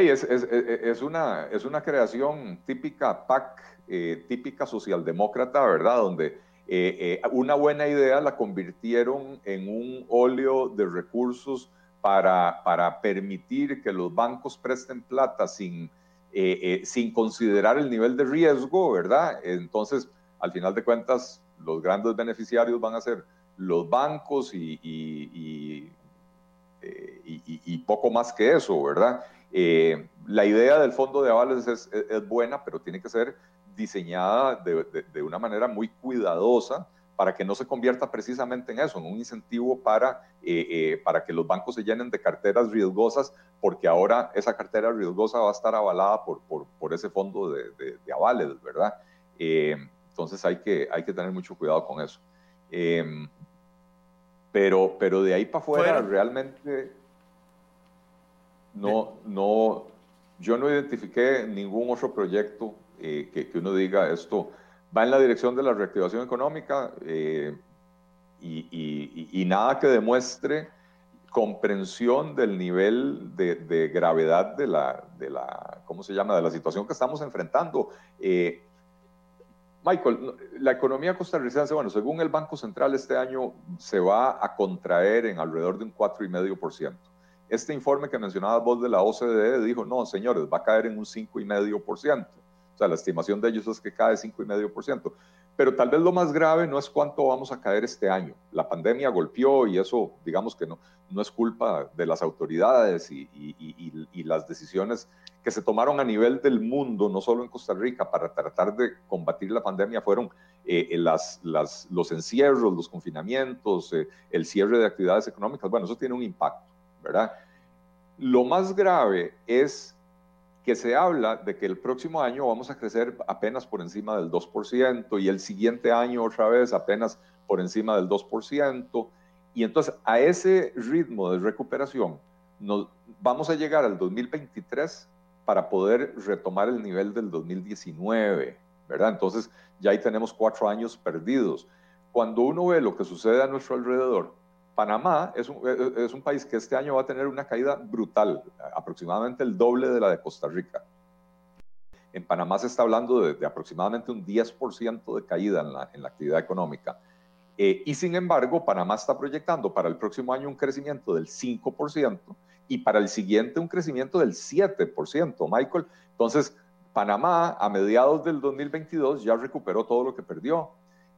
Speaker 2: em, es, es, es, una, es una creación típica PAC, eh, típica socialdemócrata, ¿verdad? Donde eh, eh, una buena idea la convirtieron en un óleo de recursos para, para permitir que los bancos presten plata sin, sin considerar el nivel de riesgo, ¿verdad? Entonces, al final de cuentas, los grandes beneficiarios van a ser los bancos y, y poco más que eso, ¿verdad? Eh, la idea del fondo de avales es, buena, pero tiene que ser diseñada de, una manera muy cuidadosa para que no se convierta precisamente en eso, en un incentivo para, eh, eh, para que los bancos se llenen de carteras riesgosas, porque ahora esa cartera riesgosa va a estar avalada por, por, ese fondo de, avales, ¿verdad? entonces hay que, hay que tener mucho cuidado con eso. pero, pero de ahí para afuera, realmente no, no, yo no identifiqué ningún otro proyecto eh, que, uno diga esto va en la dirección de la reactivación económica eh, y, nada que demuestre comprensión del nivel de, gravedad de la, de la, ¿cómo se llama?, de la situación que estamos enfrentando. Eh, Michael, la economía costarricense, bueno, según el Banco Central, este año se va a contraer en alrededor de un 4,5%. Este informe que mencionabas vos de la OCDE dijo, no, señores, va a caer en un 5,5%. O sea, la estimación de ellos es que cae 5,5%. Pero tal vez lo más grave no es cuánto vamos a caer este año. La pandemia golpeó y eso, digamos que no, no es culpa de las autoridades y, y, las decisiones que se tomaron a nivel del mundo, no solo en Costa Rica, para tratar de combatir la pandemia, fueron eh, eh, las, las, los encierros, los confinamientos, eh, el cierre de actividades económicas. Bueno, eso tiene un impacto, ¿verdad? Lo más grave es que se habla de que el próximo año vamos a crecer apenas por encima del 2% y el siguiente año otra vez apenas por encima del 2%. Y entonces a ese ritmo de recuperación nos, vamos a llegar al 2023 para poder retomar el nivel del 2019, ¿verdad? Entonces ya ahí tenemos cuatro años perdidos. Cuando uno ve lo que sucede a nuestro alrededor, Panamá es un, país que este año va a tener una caída brutal, aproximadamente el doble de la de Costa Rica. En Panamá se está hablando de, aproximadamente un 10% de caída en la, en la, actividad económica. Eh, y sin embargo, Panamá está proyectando para el próximo año un crecimiento del 5% y para el siguiente un crecimiento del 7%, Michael. Entonces, Panamá a mediados del 2022 ya recuperó todo lo que perdió.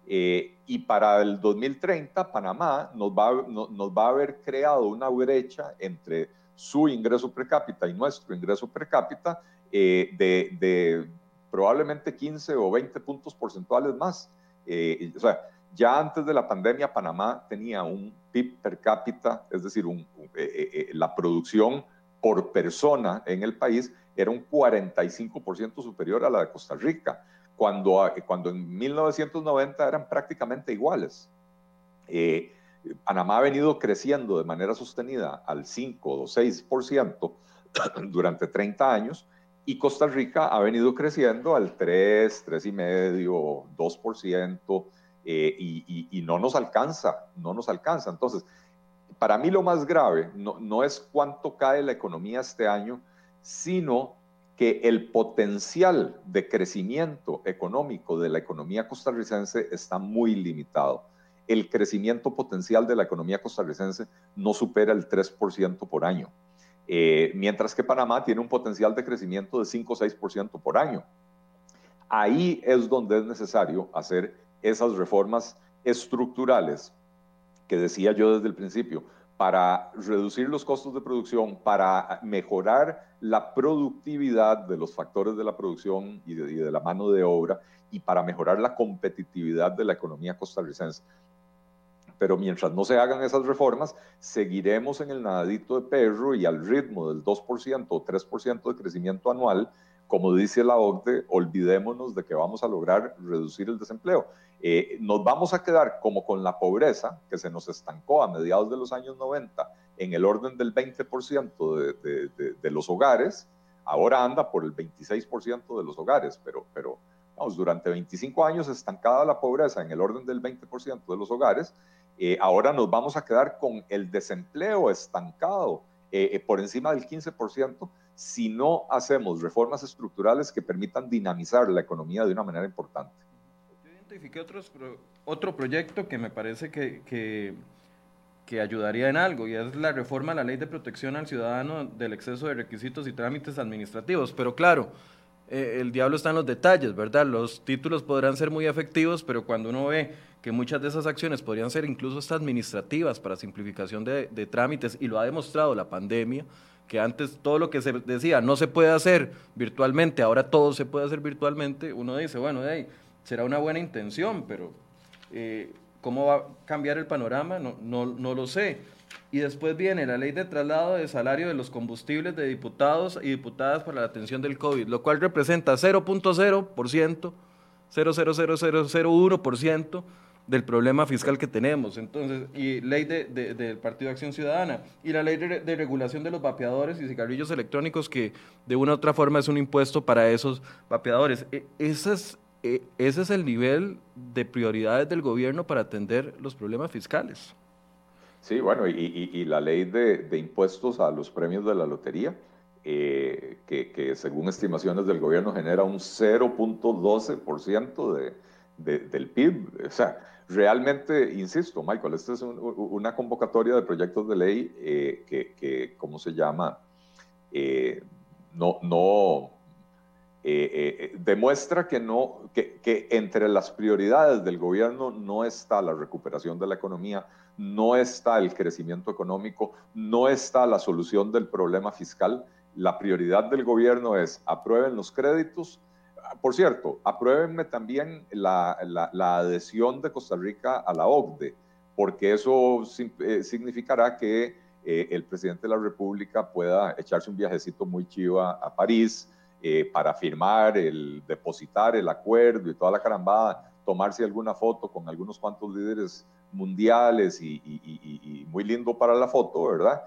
Speaker 2: Eh, y para el 2030, Panamá nos va, nos va a haber creado una brecha entre su ingreso per cápita y nuestro ingreso per cápita eh, de, probablemente 15 o 20 puntos porcentuales más. Eh, o sea, ya antes de la pandemia, Panamá tenía un PIB per cápita, es decir, un, la producción por persona en el país era un 45% superior a la de Costa Rica cuando, cuando en 1990 eran prácticamente iguales. Eh, Panamá ha venido creciendo de manera sostenida al 5 o 6% durante 30 años y Costa Rica ha venido creciendo al 3, 3,5, 2% eh, y, y, no nos alcanza, no nos alcanza. Entonces, para mí lo más grave no, no es cuánto cae la economía este año, sino que el potencial de crecimiento económico de la economía costarricense está muy limitado. El crecimiento potencial de la economía costarricense no supera el 3% por año, eh, mientras que Panamá tiene un potencial de crecimiento de 5 o 6% por año. Ahí es donde es necesario hacer esas reformas estructurales que decía yo desde el principio, para reducir los costos de producción, para mejorar la productividad de los factores de la producción y de, la mano de obra y para mejorar la competitividad de la economía costarricense. Pero mientras no se hagan esas reformas, seguiremos en el nadadito de perro y al ritmo del 2% o 3% de crecimiento anual, como dice la OCDE, olvidémonos de que vamos a lograr reducir el desempleo. Eh, nos vamos a quedar como con la pobreza que se nos estancó a mediados de los años 90 en el orden del 20% de, de, de, los hogares, ahora anda por el 26% de los hogares, pero, pero vamos, durante 25 años estancada la pobreza en el orden del 20% de los hogares, eh, ahora nos vamos a quedar con el desempleo estancado eh, por encima del 15% si no hacemos reformas estructurales que permitan dinamizar la economía de una manera importante.
Speaker 1: Identifiqué otros, otro proyecto que me parece que, que, que, ayudaría en algo, y es la reforma a la ley de protección al ciudadano del exceso de requisitos y trámites administrativos. Pero claro, eh, el diablo está en los detalles, ¿verdad? Los títulos podrán ser muy efectivos, pero cuando uno ve que muchas de esas acciones podrían ser incluso estas administrativas para simplificación de, de trámites, y lo ha demostrado la pandemia, que antes todo lo que se decía no se puede hacer virtualmente, ahora todo se puede hacer virtualmente, uno dice, bueno, hey, será una buena intención, pero eh, ¿cómo va a cambiar el panorama? No, no, no lo sé. Y después viene la ley de traslado de salario de los combustibles de diputados y diputadas para la atención del COVID, lo cual representa 0.0%, 0.00001% del problema fiscal que tenemos. Entonces, y ley de, del Partido de Acción Ciudadana, y la ley de, regulación de los vapeadores y cigarrillos electrónicos, que de una u otra forma es un impuesto para esos vapeadores. E, ese es, e, ese es el nivel de prioridades del gobierno para atender los problemas fiscales.
Speaker 2: Sí, bueno, y, la ley de, impuestos a los premios de la lotería, eh, que, que según estimaciones del gobierno genera un 0.12% de del PIB. O sea, realmente, insisto, Michael, esta es una convocatoria de proyectos de ley eh, que, que, ¿cómo se llama? Eh, no, no, demuestra que, no, que, que entre las prioridades del gobierno no está la recuperación de la economía, no está el crecimiento económico, no está la solución del problema fiscal. La prioridad del gobierno es aprueben los créditos, por cierto, apruébenme también la, adhesión de Costa Rica a la OCDE, porque eso eh, significará que eh, el presidente de la República pueda echarse un viajecito muy chivo a París eh, para firmar, el depositar el acuerdo y toda la carambada, tomarse alguna foto con algunos cuantos líderes mundiales y, muy lindo para la foto, ¿verdad?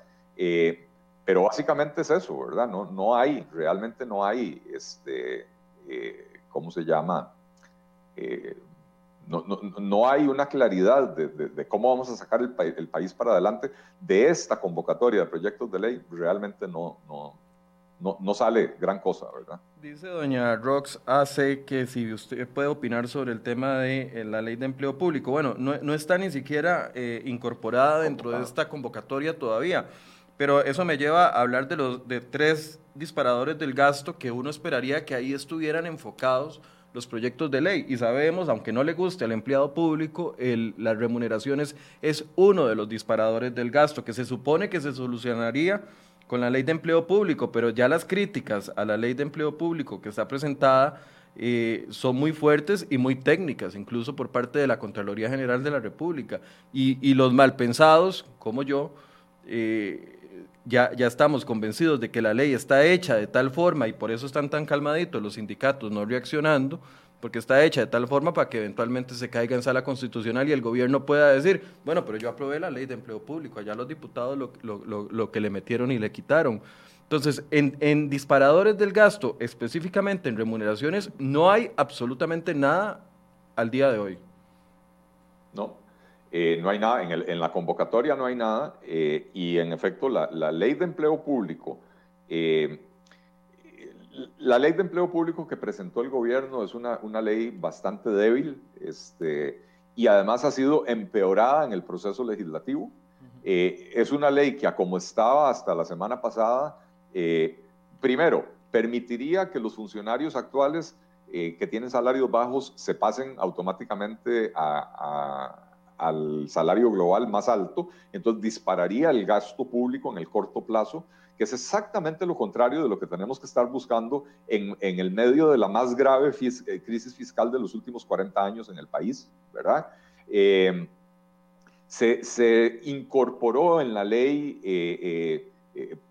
Speaker 2: pero básicamente es eso, ¿verdad? No, no hay, realmente no hay este, eh, ¿cómo se llama? Eh, no, hay una claridad de, cómo vamos a sacar el, el, país para adelante de esta convocatoria de proyectos de ley. Realmente no, no, no, sale gran cosa, ¿verdad?
Speaker 1: Dice doña Rox hace que si usted puede opinar sobre el tema de eh, la ley de empleo público. Bueno, no, está ni siquiera incorporada dentro de esta convocatoria todavía. Pero eso me lleva a hablar de los de tres disparadores del gasto que uno esperaría que ahí estuvieran enfocados los proyectos de ley. Y sabemos, aunque no le guste al empleado público, el, las remuneraciones es uno de los disparadores del gasto, que se supone que se solucionaría con la ley de empleo público, pero ya las críticas a la ley de empleo público que está presentada eh, son muy fuertes y muy técnicas, incluso por parte de la Contraloría General de la República. Y, y los malpensados, como yo, eh, ya, ya estamos convencidos de que la ley está hecha de tal forma y por eso están tan calmaditos los sindicatos no reaccionando, porque está hecha de tal forma para que eventualmente se caiga en sala constitucional y el gobierno pueda decir, bueno, pero yo aprobé la ley de empleo público, allá los diputados lo, lo, lo, que le metieron y le quitaron. Entonces, en, en, disparadores del gasto, específicamente en remuneraciones, no hay absolutamente nada al día de hoy.
Speaker 2: No, eh, no hay nada, en, la convocatoria no hay nada eh, y en efecto la, ley de empleo público, eh, la ley de empleo público que presentó el gobierno es una, ley bastante débil este, y además ha sido empeorada en el proceso legislativo. es una ley que como estaba hasta la semana pasada, primero, permitiría que los funcionarios actuales que tienen salarios bajos se pasen automáticamente a al salario global más alto, entonces dispararía el gasto público en el corto plazo, que es exactamente lo contrario de lo que tenemos que estar buscando en, en el medio de la más grave eh, crisis fiscal de los últimos 40 años en el país, ¿verdad? Eh, se, se, incorporó en la ley, eh,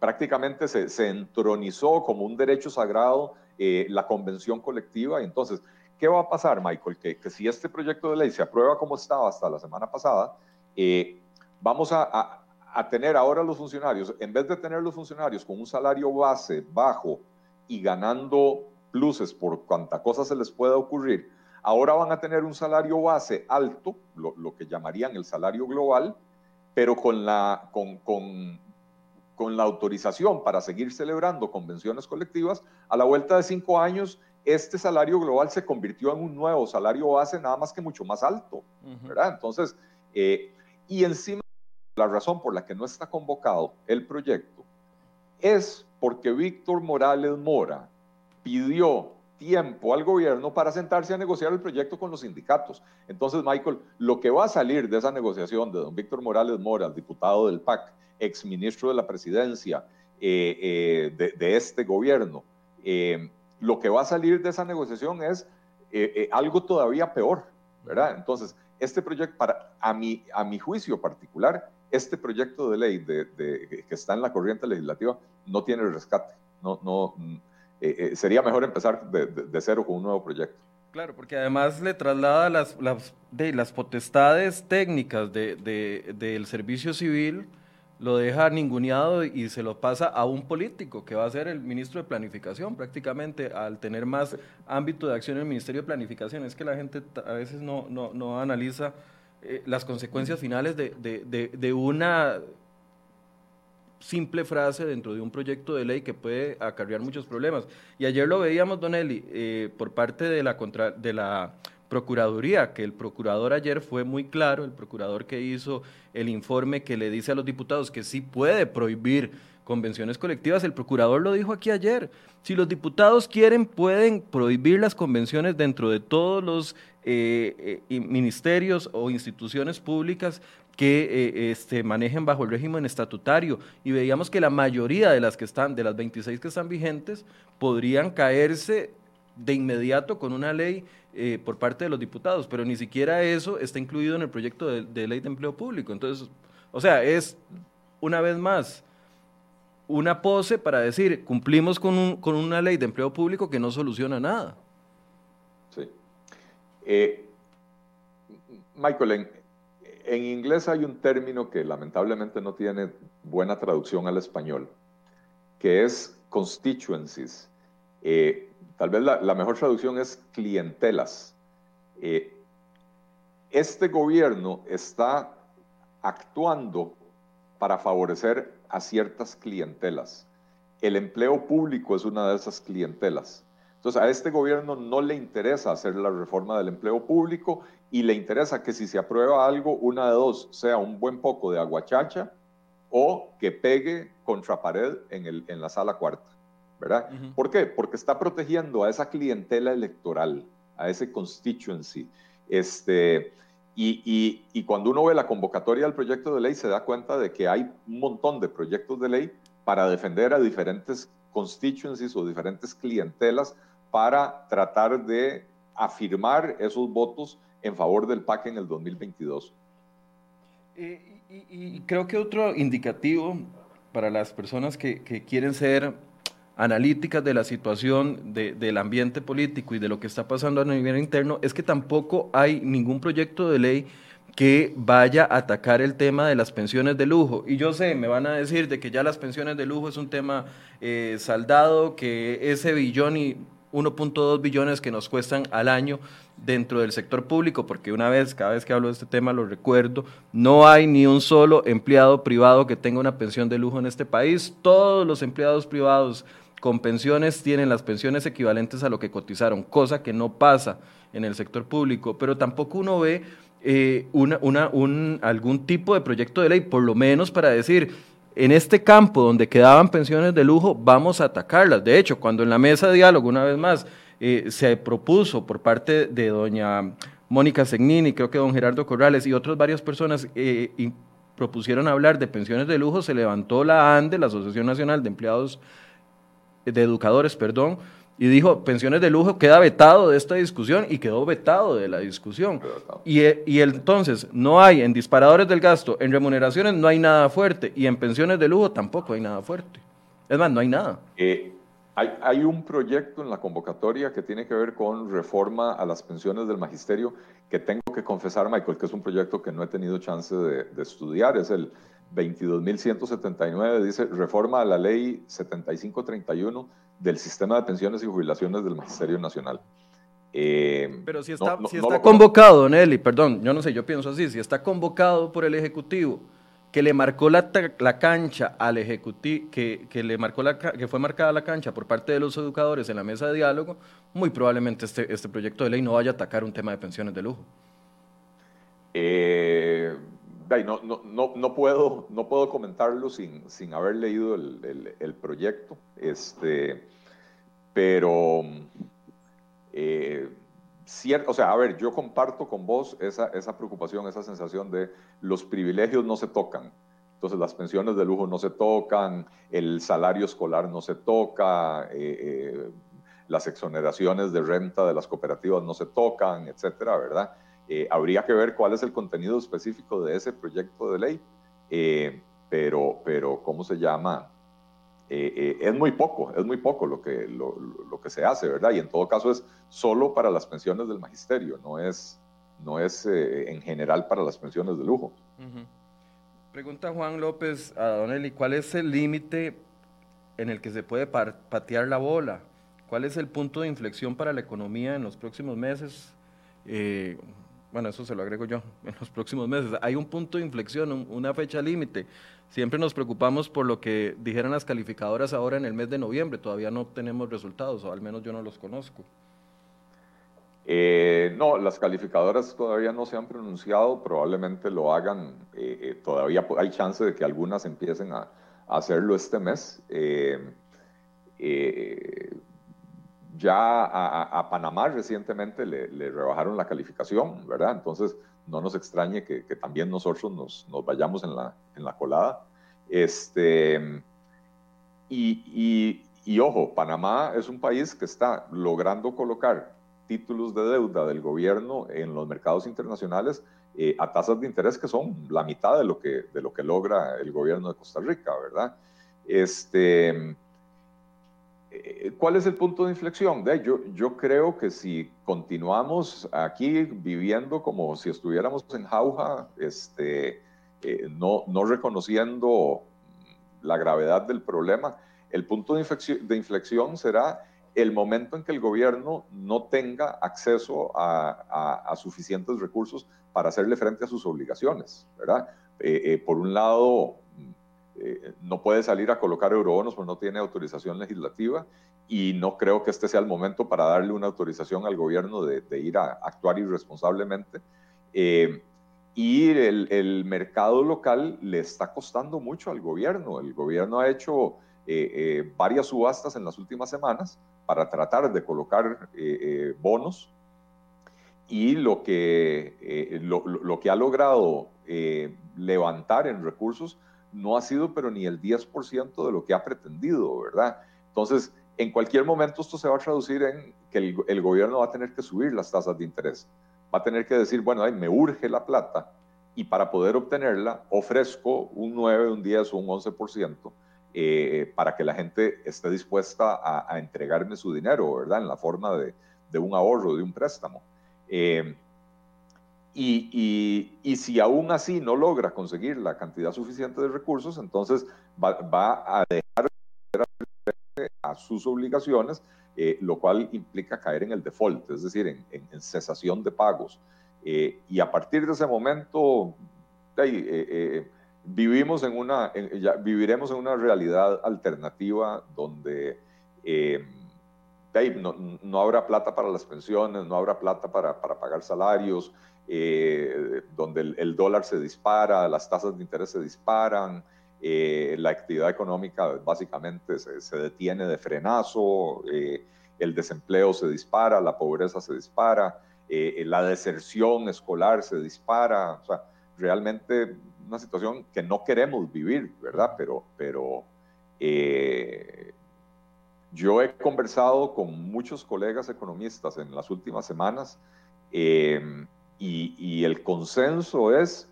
Speaker 2: prácticamente se, se, entronizó como un derecho sagrado la convención colectiva, y entonces ¿Qué va a pasar, Michael? Que, si este proyecto de ley se aprueba como estaba hasta la semana pasada, eh, vamos a, tener ahora los funcionarios, en vez de tener los funcionarios con un salario base bajo y ganando pluses por cuanta cosa se les pueda ocurrir, ahora van a tener un salario base alto, lo, que llamarían el salario global, pero con la, con, con, con la autorización para seguir celebrando convenciones colectivas, a la vuelta de cinco años este salario global se convirtió en un nuevo salario base nada más que mucho más alto, ¿verdad? Entonces, eh, y encima la razón por la que no está convocado el proyecto es porque Víctor Morales Mora pidió tiempo al gobierno para sentarse a negociar el proyecto con los sindicatos. Entonces, Michael, lo que va a salir de esa negociación de don Víctor Morales Mora, diputado del PAC, exministro de la presidencia eh, eh, de, de, este gobierno, lo que va a salir de esa negociación es eh, eh, algo todavía peor, ¿verdad? Entonces, este proyecto, para, a, mi, a mi juicio particular, este proyecto de ley de, que está en la corriente legislativa no tiene rescate. No, no, mm, eh, sería mejor empezar de, cero con un nuevo proyecto.
Speaker 1: Claro, porque además le traslada las, las, de, las potestades técnicas del servicio civil lo deja ninguneado y se lo pasa a un político que va a ser el ministro de Planificación prácticamente al tener más ámbito de acción en el Ministerio de Planificación. Es que la gente a veces no, no, no analiza eh, las consecuencias finales de, de, de, una simple frase dentro de un proyecto de ley que puede acarrear muchos problemas. Y ayer lo veíamos, Don Eli, eh, por parte de la, de la Procuraduría, que el procurador ayer fue muy claro, el procurador que hizo el informe que le dice a los diputados que sí puede prohibir convenciones colectivas, el procurador lo dijo aquí ayer. Si los diputados quieren, pueden prohibir las convenciones dentro de todos los eh, eh, ministerios o instituciones públicas que eh, este, manejen bajo el régimen estatutario y veíamos que la mayoría de las que están, de las 26 que están vigentes, podrían caerse de inmediato con una ley por parte de los diputados, pero ni siquiera eso está incluido en el proyecto de, ley de empleo público. Entonces, o sea, es una vez más una pose para decir, cumplimos con, con una ley de empleo público que no soluciona nada.
Speaker 2: Eh, Michael, en, en inglés hay un término que lamentablemente no tiene buena traducción al español, que es constituencies. Eh, tal vez la, mejor traducción es clientelas. Eh, este gobierno está actuando para favorecer a ciertas clientelas. El empleo público es una de esas clientelas. Entonces, a este gobierno no le interesa hacer la reforma del empleo público y le interesa que si se aprueba algo, una de dos, sea un buen poco de aguachacha o que pegue contra pared en, el, en la sala cuarta, ¿verdad? ¿Por qué? Porque está protegiendo a esa clientela electoral, a ese constituency. Este, y, y, y, cuando uno ve la convocatoria del proyecto de ley, se da cuenta de que hay un montón de proyectos de ley para defender a diferentes constituencies o diferentes clientelas para tratar de afirmar esos votos en favor del PAC en el 2022.
Speaker 1: y, creo que otro indicativo para las personas que, quieren ser analíticas de la situación del ambiente político y de lo que está pasando a nivel interno es que tampoco hay ningún proyecto de ley que vaya a atacar el tema de las pensiones de lujo. Y yo sé, me van a decir de que ya las pensiones de lujo es un tema eh, saldado, que ese billón y 1.2 billones que nos cuestan al año dentro del sector público, porque una vez, cada vez que hablo de este tema lo recuerdo, no hay ni un solo empleado privado que tenga una pensión de lujo en este país. Todos los empleados privados con pensiones tienen las pensiones equivalentes a lo que cotizaron, cosa que no pasa en el sector público, pero tampoco uno ve eh, algún tipo de proyecto de ley, por lo menos para decir, en este campo donde quedaban pensiones de lujo, vamos a atacarlas. De hecho, cuando en la mesa de diálogo, una vez más, eh, se propuso por parte de doña Mónica Segnini, creo que don Gerardo Corrales y otras varias personas eh, propusieron hablar de pensiones de lujo, se levantó la ANDE, la Asociación Nacional de Empleados, de Educadores, perdón, y dijo, pensiones de lujo queda vetado de esta discusión y quedó vetado de la discusión. Y, y, entonces no hay en disparadores del gasto, en remuneraciones no hay nada fuerte y en pensiones de lujo tampoco hay nada fuerte. Es más, no hay nada.
Speaker 2: Eh, hay, hay, un proyecto en la convocatoria que tiene que ver con reforma a las pensiones del magisterio que tengo que confesar, Michael, que es un proyecto que no he tenido chance de, de estudiar. Es el 22.179, dice reforma a la ley 7531 del sistema de pensiones y jubilaciones del Magisterio Nacional.
Speaker 1: Eh, Pero si está, si está convocado, Nelly, perdón, yo no sé, yo pienso así, si está convocado por el Ejecutivo, que le marcó la, la cancha al Ejecutivo, que, que, le marcó la, que fue marcada la cancha por parte de los educadores en la mesa de diálogo, muy probablemente este, este proyecto de ley no vaya a atacar un tema de pensiones de lujo.
Speaker 2: Eh, no, puedo, no puedo comentarlo sin, sin haber leído el, el, proyecto, este, pero, eh, cierto, o sea, a ver, yo comparto con vos esa, esa preocupación, esa sensación de los privilegios no se tocan. Entonces las pensiones de lujo no se tocan, el salario escolar no se toca, eh, eh, las exoneraciones de renta de las cooperativas no se tocan, etcétera, ¿verdad? Eh, habría que ver cuál es el contenido específico de ese proyecto de ley, eh, pero, pero, ¿cómo se llama? Eh, es muy poco, es muy poco lo que, lo, lo, que se hace, ¿verdad? Y en todo caso es solo para las pensiones del magisterio, no es, no es en general para las pensiones de lujo.
Speaker 1: Pregunta Juan López a Don Eli, ¿cuál es el límite en el que se puede patear la bola? ¿Cuál es el punto de inflexión para la economía en los próximos meses? Bueno, eso se lo agrego yo, en los próximos meses. Hay un punto de inflexión, una fecha límite. Siempre nos preocupamos por lo que dijeran las calificadoras ahora en el mes de noviembre. Todavía no tenemos resultados, o al menos yo no los conozco.
Speaker 2: Eh, no, las calificadoras todavía no se han pronunciado, probablemente lo hagan, eh, eh, todavía hay chance de que algunas empiecen a, hacerlo este mes. Ya a, Panamá recientemente le, rebajaron la calificación, ¿verdad? Entonces no nos extrañe que, también nosotros nos, nos, vayamos en la, en la colada. Este, y, y ojo, Panamá es un país que está logrando colocar títulos de deuda del gobierno en los mercados internacionales eh, a tasas de interés que son la mitad de lo que, de lo que logra el gobierno de Costa Rica, ¿verdad? Este, ¿Cuál es el punto de inflexión? Yo, creo que si continuamos aquí viviendo como si estuviéramos en jauja, este, eh, no, no reconociendo la gravedad del problema, el punto de inflexión, será el momento en que el gobierno no tenga acceso a, suficientes recursos para hacerle frente a sus obligaciones, ¿verdad? Eh, eh, por un lado, eh, no puede salir a colocar eurobonos porque no tiene autorización legislativa y no creo que este sea el momento para darle una autorización al gobierno de, ir a actuar irresponsablemente. y el, mercado local le está costando mucho al gobierno. El gobierno ha hecho eh, eh, varias subastas en las últimas semanas para tratar de colocar eh, bonos y lo que, lo, que ha logrado levantar en recursos no ha sido pero ni el 10% de lo que ha pretendido, ¿verdad? Entonces, en cualquier momento esto se va a traducir en que el, el gobierno va a tener que subir las tasas de interés. Va a tener que decir, bueno, ay, me urge la plata y para poder obtenerla ofrezco un 9, un 10 o un 11% eh, para que la gente esté dispuesta a, entregarme su dinero, ¿verdad? En la forma de, un ahorro, de un préstamo. Eh, y, si aún así no logra conseguir la cantidad suficiente de recursos, entonces va, a dejar a sus obligaciones, eh, lo cual implica caer en el default, es decir, en, cesación de pagos. y a partir de ese momento, vivimos en una, ya viviremos en una realidad alternativa donde eh, no, no, habrá plata para las pensiones, no habrá plata para, para pagar salarios, eh, donde el, dólar se dispara, las tasas de interés se disparan, eh, la actividad económica básicamente se, detiene de frenazo, el desempleo se dispara, la pobreza se dispara, la deserción escolar se dispara, o sea, realmente una situación que no queremos vivir, ¿verdad? Pero, pero eh, yo he conversado con muchos colegas economistas en las últimas semanas eh, y, el consenso es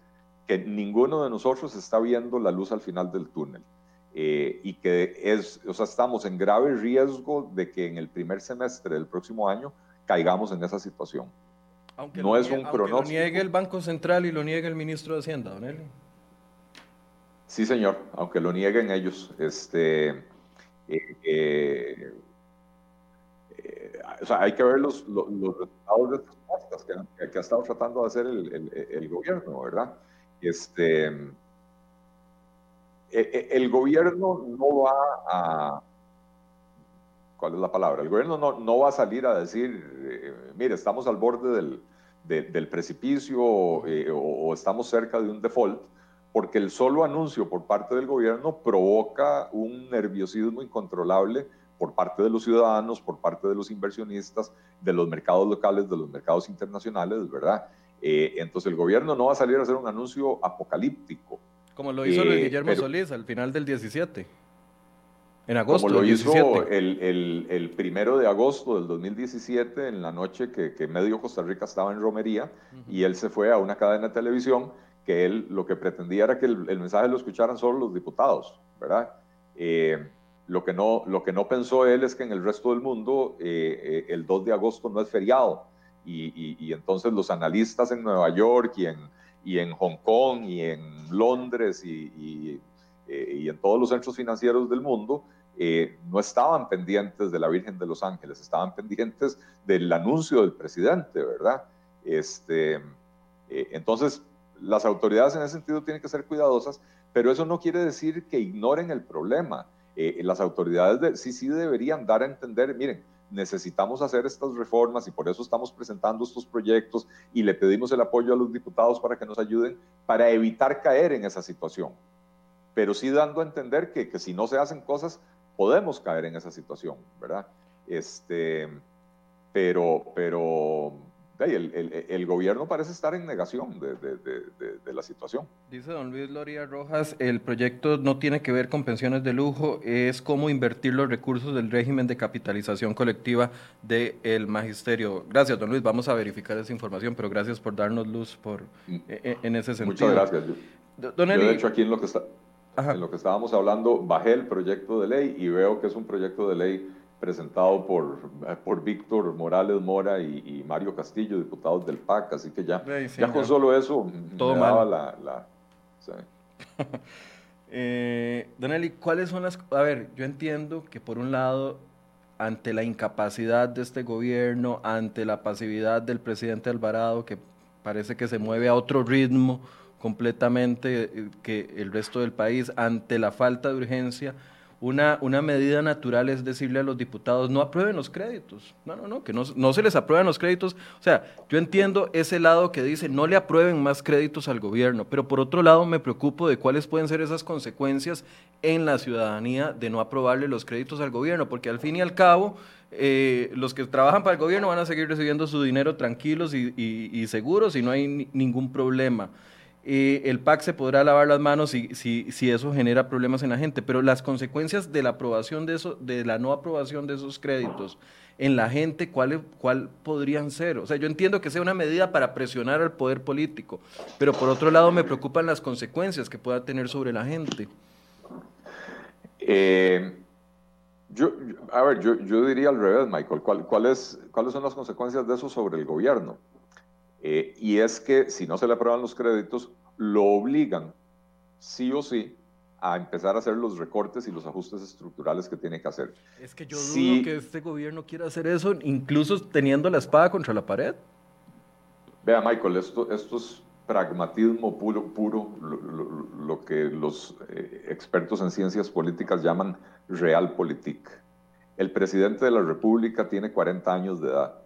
Speaker 2: que ninguno de nosotros está viendo la luz al final del túnel. Eh, y que es, o sea, estamos en grave riesgo de que en el primer semestre del próximo año caigamos en esa situación.
Speaker 1: Aunque no es un pronóstico. lo niegue el Banco Central y lo niegue el ministro de Hacienda, Don Eli.
Speaker 2: Sí, señor, aunque lo nieguen ellos. Este, eh, eh, o sea, hay que ver los, resultados de estas cosas que, ha estado tratando de hacer el, gobierno, ¿verdad? Este, el gobierno no va a... ¿Cuál es la palabra? El gobierno no, no va a salir a decir, mire, estamos al borde del, del precipicio o estamos cerca de un default porque el solo anuncio por parte del gobierno provoca un nerviosismo incontrolable por parte de los ciudadanos, por parte de los inversionistas, de los mercados locales, de los mercados internacionales, ¿verdad? Eh, entonces el gobierno no va a salir a hacer un anuncio apocalíptico.
Speaker 1: Como lo hizo Luis eh, Guillermo Solís al final del 17. En agosto.
Speaker 2: Como lo hizo el, el, el, primero de agosto del 2017, en la noche que, que medio Costa Rica estaba en romería, y él se fue a una cadena de televisión que él lo que pretendía era que el, mensaje lo escucharan solo los diputados, ¿verdad? Eh, lo, que no, lo que no pensó él es que en el resto del mundo eh, eh, el 2 de agosto no es feriado y, y, entonces los analistas en Nueva York y en, y en Hong Kong y en Londres y, y en todos los centros financieros del mundo no estaban pendientes de la Virgen de los Ángeles, estaban pendientes del anuncio del presidente, ¿verdad? Este, entonces, las autoridades en ese sentido tienen que ser cuidadosas, pero eso no quiere decir que ignoren el problema. Eh, las autoridades sí, sí deberían dar a entender, miren, necesitamos hacer estas reformas y por eso estamos presentando estos proyectos y le pedimos el apoyo a los diputados para que nos ayuden para evitar caer en esa situación. Pero sí dando a entender que, que si no se hacen cosas, podemos caer en esa situación, ¿verdad? Este, pero, pero el, gobierno parece estar en negación de, la situación.
Speaker 1: Dice don Luis Loría Rojas, el proyecto no tiene que ver con pensiones de lujo, es cómo invertir los recursos del régimen de capitalización colectiva del magisterio. Gracias, don Luis, vamos a verificar esa información, pero gracias por darnos luz por, mm. e, e, en ese sentido.
Speaker 2: Muchas gracias. Yo, de hecho, aquí en lo, que está, en lo que estábamos hablando, bajé el proyecto de ley y veo que es un proyecto de ley presentado por, por Víctor Morales Mora y, Mario Castillo, diputados del PAC, así que ya, ya con solo eso
Speaker 1: Todo me daba la... la eh, Don Eli, ¿cuáles son las... A ver, yo entiendo que por un lado, ante la incapacidad de este gobierno, ante la pasividad del presidente Alvarado, que parece que se mueve a otro ritmo completamente eh, que el resto del país, ante la falta de urgencia, una, una medida natural es decirle a los diputados, no aprueben los créditos. No, no, no, que no, no se les aprueban los créditos. O sea, yo entiendo ese lado que dice, no le aprueben más créditos al gobierno, pero por otro lado me preocupo de cuáles pueden ser esas consecuencias en la ciudadanía de no aprobarle los créditos al gobierno, porque al fin y al cabo... Eh, los que trabajan para el gobierno van a seguir recibiendo su dinero tranquilos y, y seguros y no hay ningún problema. Eh, el PAC se podrá lavar las manos si, si, si, eso genera problemas en la gente, pero las consecuencias de la aprobación de eso, de la no aprobación de esos créditos en la gente, ¿cuál, ¿cuál podrían ser? O sea, yo entiendo que sea una medida para presionar al poder político, pero por otro lado me preocupan las consecuencias que pueda tener sobre la gente.
Speaker 2: Eh, yo, a ver, yo, yo, diría al revés, Michael. ¿Cuáles son las consecuencias de eso sobre el gobierno? Eh, y es que si no se le aprueban los créditos, lo obligan sí o sí a empezar a hacer los recortes y los ajustes estructurales que tiene que hacer.
Speaker 1: Es que yo dudo que este gobierno quiera hacer eso, incluso teniendo la espada contra la pared.
Speaker 2: Vea, Michael, esto, esto es pragmatismo puro, puro lo, que los eh, expertos en ciencias políticas llaman realpolitik. El presidente de la República tiene 40 años de edad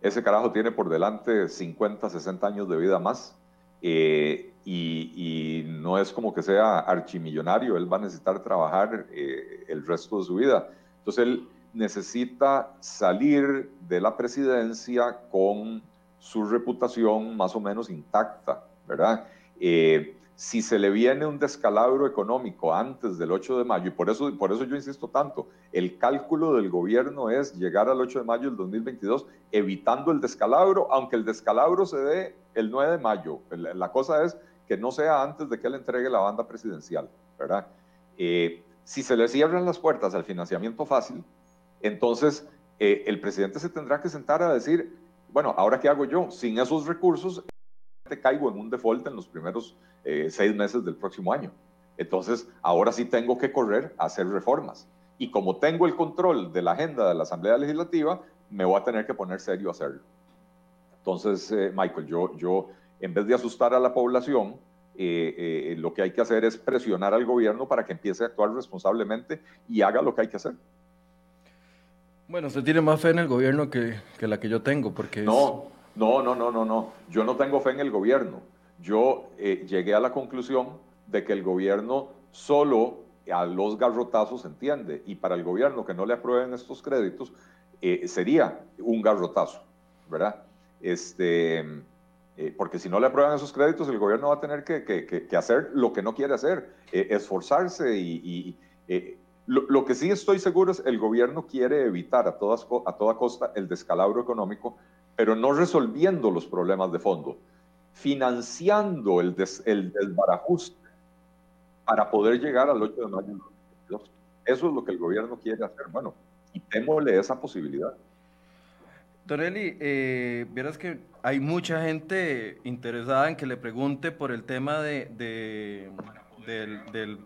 Speaker 2: ese carajo tiene por delante 50, 60 años de vida más. Eh, y, no es como que sea archimillonario, él va a necesitar trabajar eh, el resto de su vida. Entonces él necesita salir de la presidencia con su reputación más o menos intacta, ¿verdad? Eh, si se le viene un descalabro económico antes del 8 de mayo, y por eso, por eso yo insisto tanto, el cálculo del gobierno es llegar al 8 de mayo del 2022 evitando el descalabro, aunque el descalabro se dé el 9 de mayo. La cosa es que no sea antes de que él entregue la banda presidencial, ¿verdad? Eh, si se le cierran las puertas al financiamiento fácil, entonces eh, el presidente se tendrá que sentar a decir, bueno, ¿ahora qué hago yo? Sin esos recursos, caigo en un default en los primeros eh, seis meses del próximo año. Entonces, ahora sí tengo que correr a hacer reformas. Y como tengo el control de la agenda de la Asamblea Legislativa, me voy a tener que poner serio a hacerlo. Entonces, eh, Michael, yo, yo, en vez de asustar a la población, eh, lo que hay que hacer es presionar al gobierno para que empiece a actuar responsablemente y haga lo que hay que hacer.
Speaker 1: Bueno, usted tiene más fe en el gobierno que, que la que yo tengo, porque...
Speaker 2: No, no, no, no, no, no. Yo no tengo fe en el gobierno. Yo eh, llegué a la conclusión de que el gobierno solo a los garrotazos entiende y para el gobierno que no le aprueben estos créditos eh, sería un garrotazo, ¿verdad? Este, eh, porque si no le aprueban esos créditos, el gobierno va a tener que, hacer lo que no quiere hacer, esforzarse y, lo, lo, que sí estoy seguro es el gobierno quiere evitar a, todas, a toda costa el descalabro económico pero no resolviendo los problemas de fondo, financiando el, el desbarajuste para poder llegar al 8 de mayo de 2022. Eso es lo que el gobierno quiere hacer. Bueno, y témosle esa posibilidad.
Speaker 1: Don Eli, eh, vieras que hay mucha gente interesada en que le pregunte por el tema de, de, del,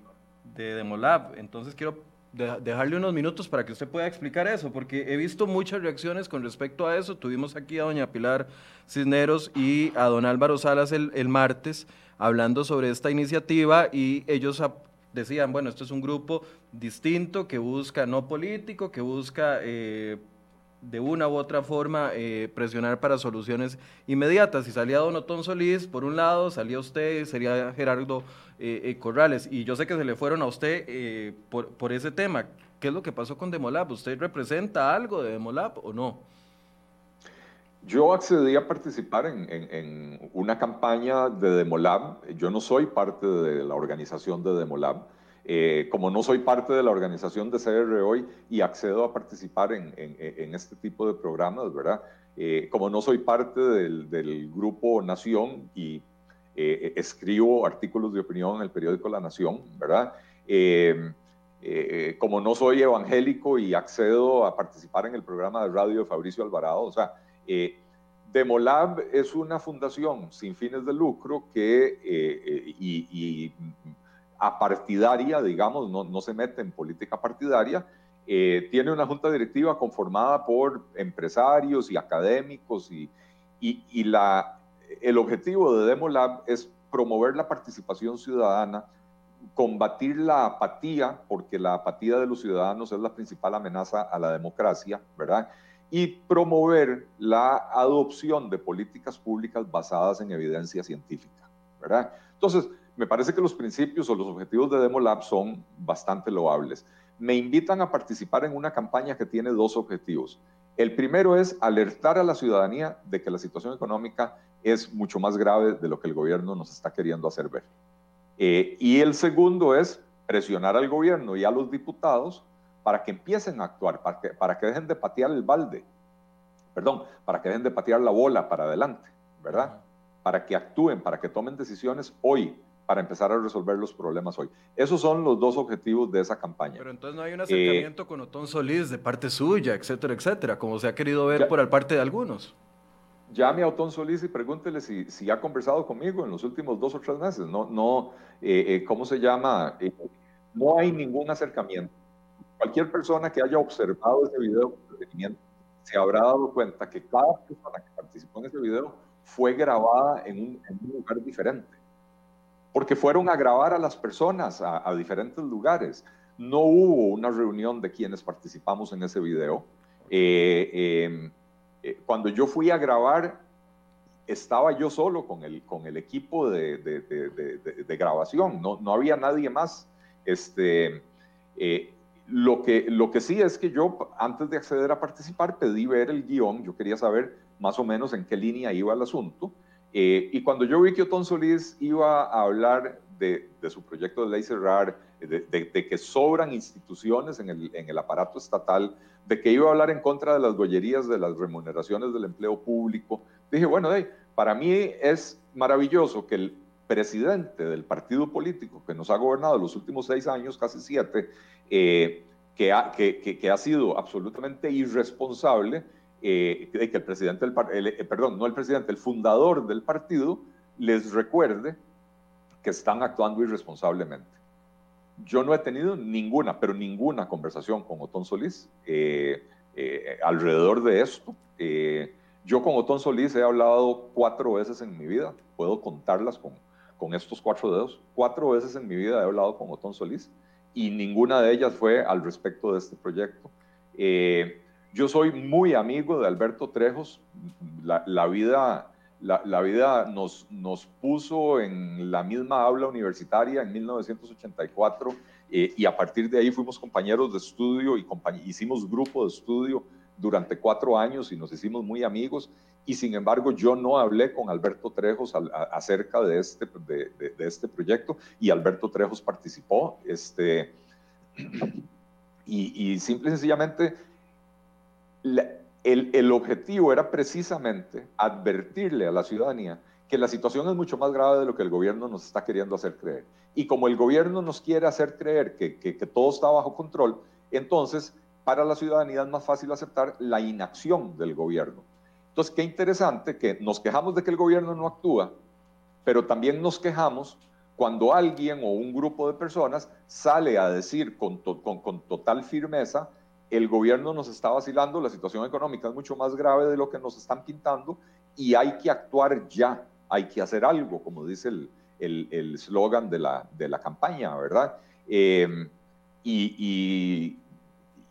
Speaker 1: de Demolab. Entonces quiero dejarle unos minutos para que usted pueda explicar eso, porque he visto muchas reacciones con respecto a eso. Tuvimos aquí a doña Pilar Cisneros y a don Álvaro Salas el, el martes hablando sobre esta iniciativa y ellos decían, bueno, esto es un grupo distinto que busca, no político, que busca... Eh, de una u otra forma eh, presionar para soluciones inmediatas. Si salía Don Otón Solís, por un lado, salía usted, sería Gerardo eh, eh, Corrales. Y yo sé que se le fueron a usted por, por, ese tema. ¿Qué es lo que pasó con Demolab? ¿Usted representa algo de Demolab o no?
Speaker 2: Yo accedí a participar en, una campaña de Demolab. Yo no soy parte de la organización de Demolab. Eh, como no soy parte de la organización de CR hoy y accedo a participar en, este tipo de programas, ¿verdad? Eh, como no soy parte del, grupo Nación y eh, escribo artículos de opinión en el periódico La Nación, ¿verdad? como no soy evangélico y accedo a participar en el programa de radio de Fabricio Alvarado, o sea, Demolab es una fundación sin fines de lucro que, y partidaria, digamos, no, no, se mete en política partidaria, eh, tiene una junta directiva conformada por empresarios y académicos y, y, la, el objetivo de Demolab es promover la participación ciudadana, combatir la apatía, porque la apatía de los ciudadanos es la principal amenaza a la democracia, ¿verdad? Y promover la adopción de políticas públicas basadas en evidencia científica, ¿verdad? Entonces, me parece que los principios o los objetivos de Demolab son bastante loables. Me invitan a participar en una campaña que tiene dos objetivos. El primero es alertar a la ciudadanía de que la situación económica es mucho más grave de lo que el gobierno nos está queriendo hacer ver. Eh, y el segundo es presionar al gobierno y a los diputados para que empiecen a actuar, para que, para que dejen de patear el balde, perdón, para que dejen de patear la bola para adelante, ¿verdad? Para que actúen, para que tomen decisiones hoy, para empezar a resolver los problemas hoy. Esos son los dos objetivos de esa campaña.
Speaker 1: Pero entonces no hay un acercamiento eh, con Otón Solís de parte suya, etcétera, etcétera, como se ha querido ver por parte de algunos.
Speaker 2: Llame a Otón Solís y pregúntele si, si, ha conversado conmigo en los últimos dos o tres meses. No, no, eh, eh, ¿cómo se llama? no hay ningún acercamiento. Cualquier persona que haya observado ese video se habrá dado cuenta que cada persona que participó en ese video fue grabada en un, en un lugar diferente porque fueron a grabar a las personas a, diferentes lugares. No hubo una reunión de quienes participamos en ese video. Eh, em, eh, cuando yo fui a grabar, estaba yo solo con el, con el equipo de, de, grabación, no, no, había nadie más. Este, eh, lo, que, lo que sí es que yo, antes de acceder a participar, pedí ver el guion, yo quería saber más o menos en qué línea iba el asunto. Eh, y cuando yo vi que Otón Solís iba a hablar de, su proyecto de ley cerrar, de, que sobran instituciones en el, en el, aparato estatal, de que iba a hablar en contra de las gollerías de las remuneraciones del empleo público, dije, bueno, para mí es maravilloso que el presidente del partido político que nos ha gobernado los últimos seis años, casi siete, eh, que, ha, que, ha sido absolutamente irresponsable, eh, que el presidente del eh, perdón, no el presidente, el fundador del partido les recuerde que están actuando irresponsablemente. Yo no he tenido ninguna, pero ninguna conversación con Otón Solís eh, alrededor de esto. yo con Otón Solís he hablado cuatro veces en mi vida, puedo contarlas con, con estos cuatro dedos. Cuatro veces en mi vida he hablado con Otón Solís y ninguna de ellas fue al respecto de este proyecto. Eh, yo soy muy amigo de Alberto Trejos. La, vida, la, vida nos, nos, puso en la misma aula universitaria en 1984 eh, y a partir de ahí fuimos compañeros de estudio y hicimos grupo de estudio durante cuatro años y nos hicimos muy amigos. Y sin embargo, yo no hablé con Alberto Trejos acerca de este, de, este proyecto y Alberto Trejos participó. Este, y, y simple y sencillamente el, el, objetivo era precisamente advertirle a la ciudadanía que la situación es mucho más grave de lo que el gobierno nos está queriendo hacer creer. Y como el gobierno nos quiere hacer creer que, que, todo está bajo control, entonces para la ciudadanía es más fácil aceptar la inacción del gobierno. Entonces, qué interesante que nos quejamos de que el gobierno no actúa, pero también nos quejamos cuando alguien o un grupo de personas sale a decir con, con, con total firmeza el gobierno nos está vacilando, la situación económica es mucho más grave de lo que nos están pintando y hay que actuar ya, hay que hacer algo, como dice el eslogan de, la, de la campaña, ¿verdad? Eh, y,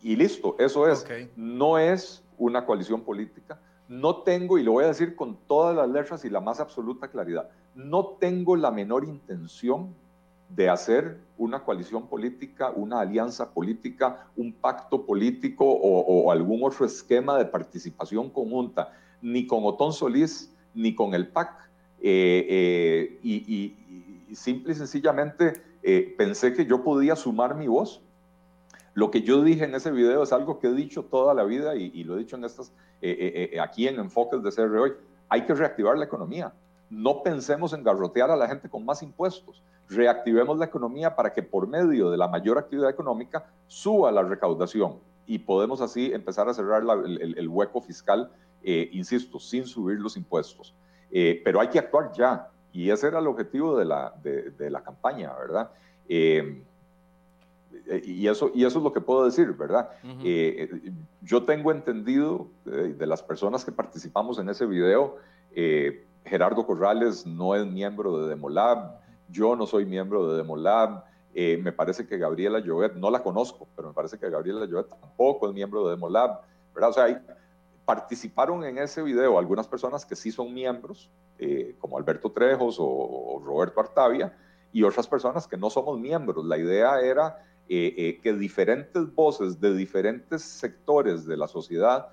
Speaker 2: y, listo, eso es. No es una coalición política, no tengo, y lo voy a decir con todas las letras y la más absoluta claridad, no tengo la menor intención de hacer una coalición política, una alianza política, un pacto político o, algún otro esquema de participación conjunta, ni con Otón Solís, ni con el PAC. Eh, eh, y, simple y sencillamente eh, pensé que yo podía sumar mi voz. Lo que yo dije en ese video es algo que he dicho toda la vida y, lo he dicho en estas, aquí en Enfoques de CR hoy. Hay que reactivar la economía. No pensemos en garrotear a la gente con más impuestos reactivemos la economía para que por medio de la mayor actividad económica suba la recaudación y podemos así empezar a cerrar el, hueco fiscal, eh, insisto, sin subir los impuestos. Eh, pero hay que actuar ya y ese era el objetivo de la, de, la campaña, ¿verdad? Eh, y, eso, y eso es lo que puedo decir, ¿verdad? yo tengo entendido de las personas que participamos en ese video, Gerardo Corrales no es miembro de Demolab, yo no soy miembro de Demolab. Eh, me parece que Gabriela Llobet, no la conozco, pero me parece que Gabriela Llobet tampoco es miembro de Demolab. ¿verdad? O sea, participaron en ese video algunas personas que sí son miembros, eh, como Alberto Trejos o, Roberto Artavia, y otras personas que no somos miembros. La idea era eh, que diferentes voces de diferentes sectores de la sociedad,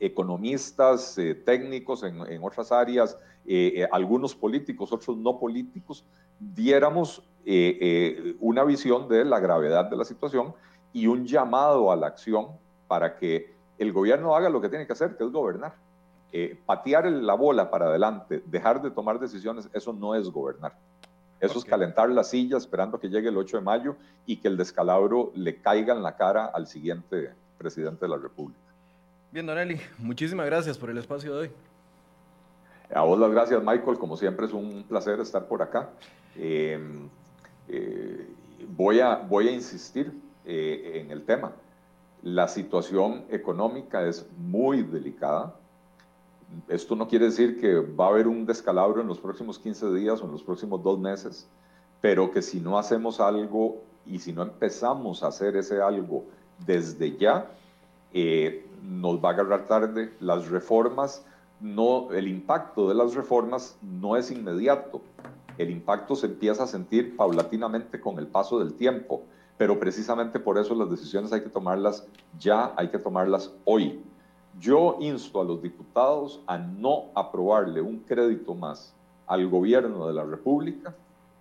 Speaker 2: economistas, técnicos en, en, otras áreas, eh, eh, algunos políticos, otros no políticos, diéramos eh, una visión de la gravedad de la situación y un llamado a la acción para que el gobierno haga lo que tiene que hacer, que es gobernar. patear la bola para adelante, dejar de tomar decisiones, eso no es gobernar. Eso es calentar la silla esperando que llegue el 8 de mayo y que el descalabro le caiga en la cara al siguiente presidente de la República.
Speaker 1: Bien, Donelli, muchísimas gracias por el espacio de hoy.
Speaker 2: A vos las gracias, Michael. Como siempre es un placer estar por acá. Em, eh, voy, a, voy a insistir eh, en el tema. La situación económica es muy delicada. Esto no quiere decir que va a haber un descalabro en los próximos 15 días o en los próximos dos meses, pero que si no hacemos algo y si no empezamos a hacer ese algo desde ya, eh, nos va a agarrar tarde. Las reformas no, el impacto de las reformas no es inmediato. El impacto se empieza a sentir paulatinamente con el paso del tiempo, pero precisamente por eso las decisiones hay que tomarlas ya, hay que tomarlas hoy. Yo insto a los diputados a no aprobarle un crédito más al gobierno de la República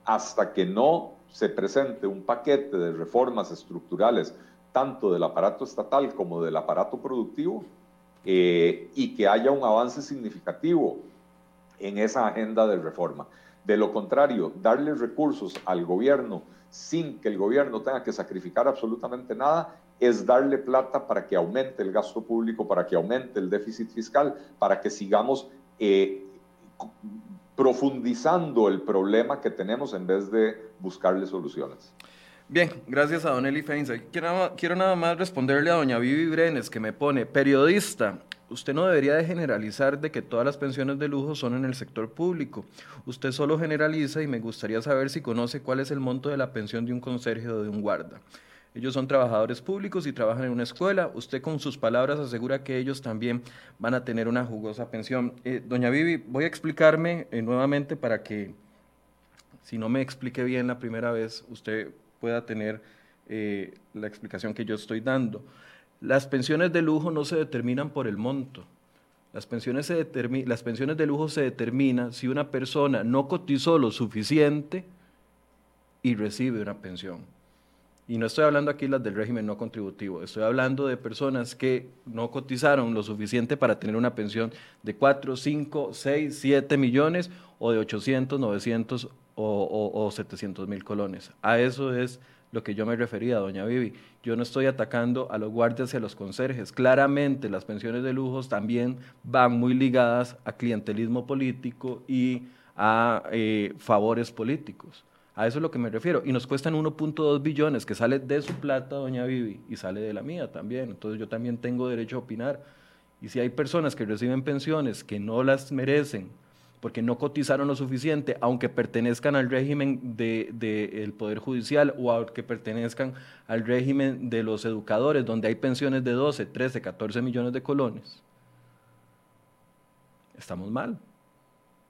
Speaker 2: hasta que no se presente un paquete de reformas estructurales, tanto del aparato estatal como del aparato productivo, eh, y que haya un avance significativo en esa agenda de reforma. De lo contrario, darle recursos al gobierno sin que el gobierno tenga que sacrificar absolutamente nada es darle plata para que aumente el gasto público, para que aumente el déficit fiscal, para que sigamos eh, profundizando el problema que tenemos en vez de buscarle soluciones.
Speaker 1: Bien, gracias a Don Eli Feinza. Quiero, nada más responderle a doña Vivi Brenes, que me pone, periodista, usted no debería de generalizar de que todas las pensiones de lujo son en el sector público. Usted solo generaliza y me gustaría saber si conoce cuál es el monto de la pensión de un conserje o de un guarda. Ellos son trabajadores públicos y trabajan en una escuela. Usted con sus palabras asegura que ellos también van a tener una jugosa pensión. Eh, doña Vivi, voy a explicarme eh, nuevamente para que, si no me explique bien la primera vez, usted pueda tener eh, la explicación que yo estoy dando. Las pensiones de lujo no se determinan por el monto. Las pensiones, se las pensiones de lujo se determinan si una persona no cotizó lo suficiente y recibe una pensión. Y no estoy hablando aquí las del régimen no contributivo, estoy hablando de personas que no cotizaron lo suficiente para tener una pensión de 4, 5, 6, 7 millones o de 800, 900 o, 700 mil colones. A eso es lo que yo me refería, doña Vivi. Yo no estoy atacando a los guardias y a los conserjes. Claramente las pensiones de lujos también van muy ligadas a clientelismo político y a eh, favores políticos. A eso es lo que me refiero. Y nos cuestan 1.2 billones que sale de su plata, doña Vivi, y sale de la mía también. Entonces yo también tengo derecho a opinar. Y si hay personas que reciben pensiones que no las merecen, porque no cotizaron lo suficiente, aunque pertenezcan al régimen del Poder Judicial o aunque pertenezcan al régimen de los educadores, donde hay pensiones de 12, 13, 14 millones de colones. Estamos mal.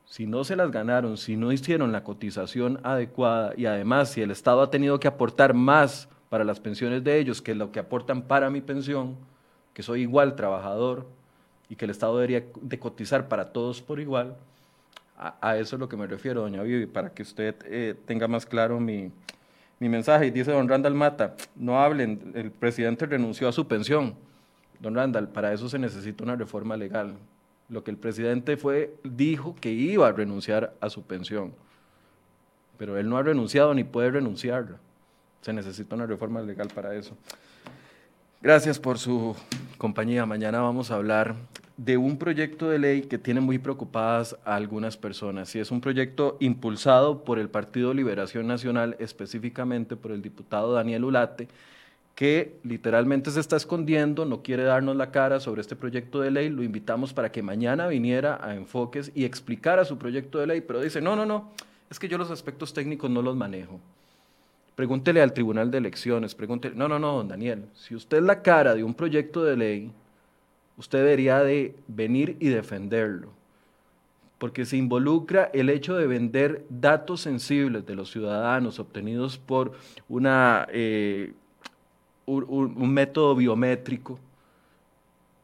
Speaker 1: Si no se las ganaron, si no hicieron la cotización adecuada y además si el Estado ha tenido que aportar más para las pensiones de ellos que lo que aportan para mi pensión, que soy igual trabajador y que el Estado debería de cotizar para todos por igual, a, eso es lo que me refiero, doña Vivi, para que usted eh, tenga más claro mi, mensaje. Y dice don Randall Mata, no hablen, el presidente renunció a su pensión. Don Randall, para eso se necesita una reforma legal. Lo que el presidente fue, dijo que iba a renunciar a su pensión, pero él no ha renunciado ni puede renunciarla. Se necesita una reforma legal para eso. Gracias por su compañía. Mañana vamos a hablar de un proyecto de ley que tiene muy preocupadas a algunas personas. Y es un proyecto impulsado por el Partido Liberación Nacional, específicamente por el diputado Daniel Ulate, que literalmente se está escondiendo, no quiere darnos la cara sobre este proyecto de ley. Lo invitamos para que mañana viniera a Enfoques y explicara su proyecto de ley, pero dice, no, no, no, es que yo los aspectos técnicos no los manejo. Pregúntele al Tribunal de Elecciones, pregúntele, no, no, no, don Daniel, si usted es la cara de un proyecto de ley, usted debería de venir y defenderlo, porque se involucra el hecho de vender datos sensibles de los ciudadanos obtenidos por una, eh, un, método biométrico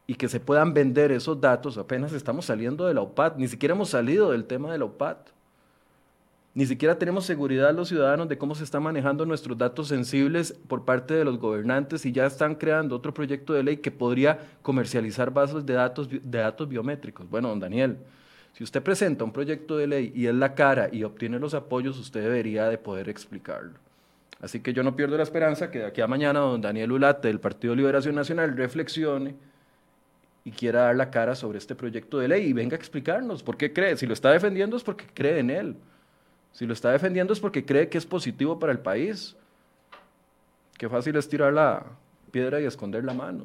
Speaker 1: y que se puedan vender esos datos, apenas estamos saliendo de la OPAT, ni siquiera hemos salido del tema de la OPAT. Ni siquiera tenemos seguridad los ciudadanos de cómo se están manejando nuestros datos sensibles por parte de los gobernantes y ya están creando otro proyecto de ley que podría comercializar bases de datos, de datos biométricos. Bueno, don Daniel, si usted presenta un proyecto de ley y es la cara y obtiene los apoyos, usted debería de poder explicarlo. Así que yo no pierdo la esperanza que de aquí a mañana don Daniel Ulate del Partido Liberación Nacional reflexione y quiera dar la cara sobre este proyecto de ley y venga a explicarnos por qué cree. Si lo está defendiendo es porque cree en él. Si lo está defendiendo es porque cree que es positivo para el país. Qué fácil es tirar la piedra y esconder la mano.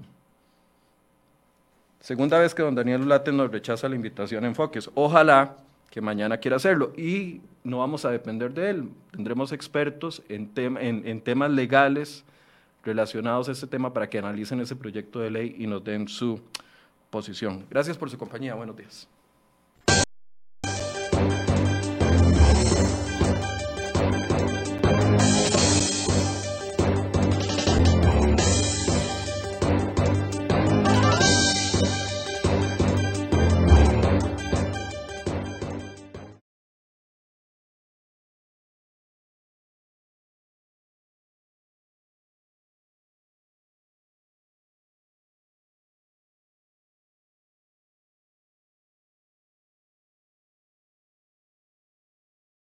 Speaker 1: Segunda vez que don Daniel Ulate nos rechaza la invitación a Enfoques. Ojalá que mañana quiera hacerlo. Y no vamos a depender de él. Tendremos expertos en, en temas legales relacionados a este tema para que analicen ese proyecto de ley y nos den su posición. Gracias por su compañía. Buenos días.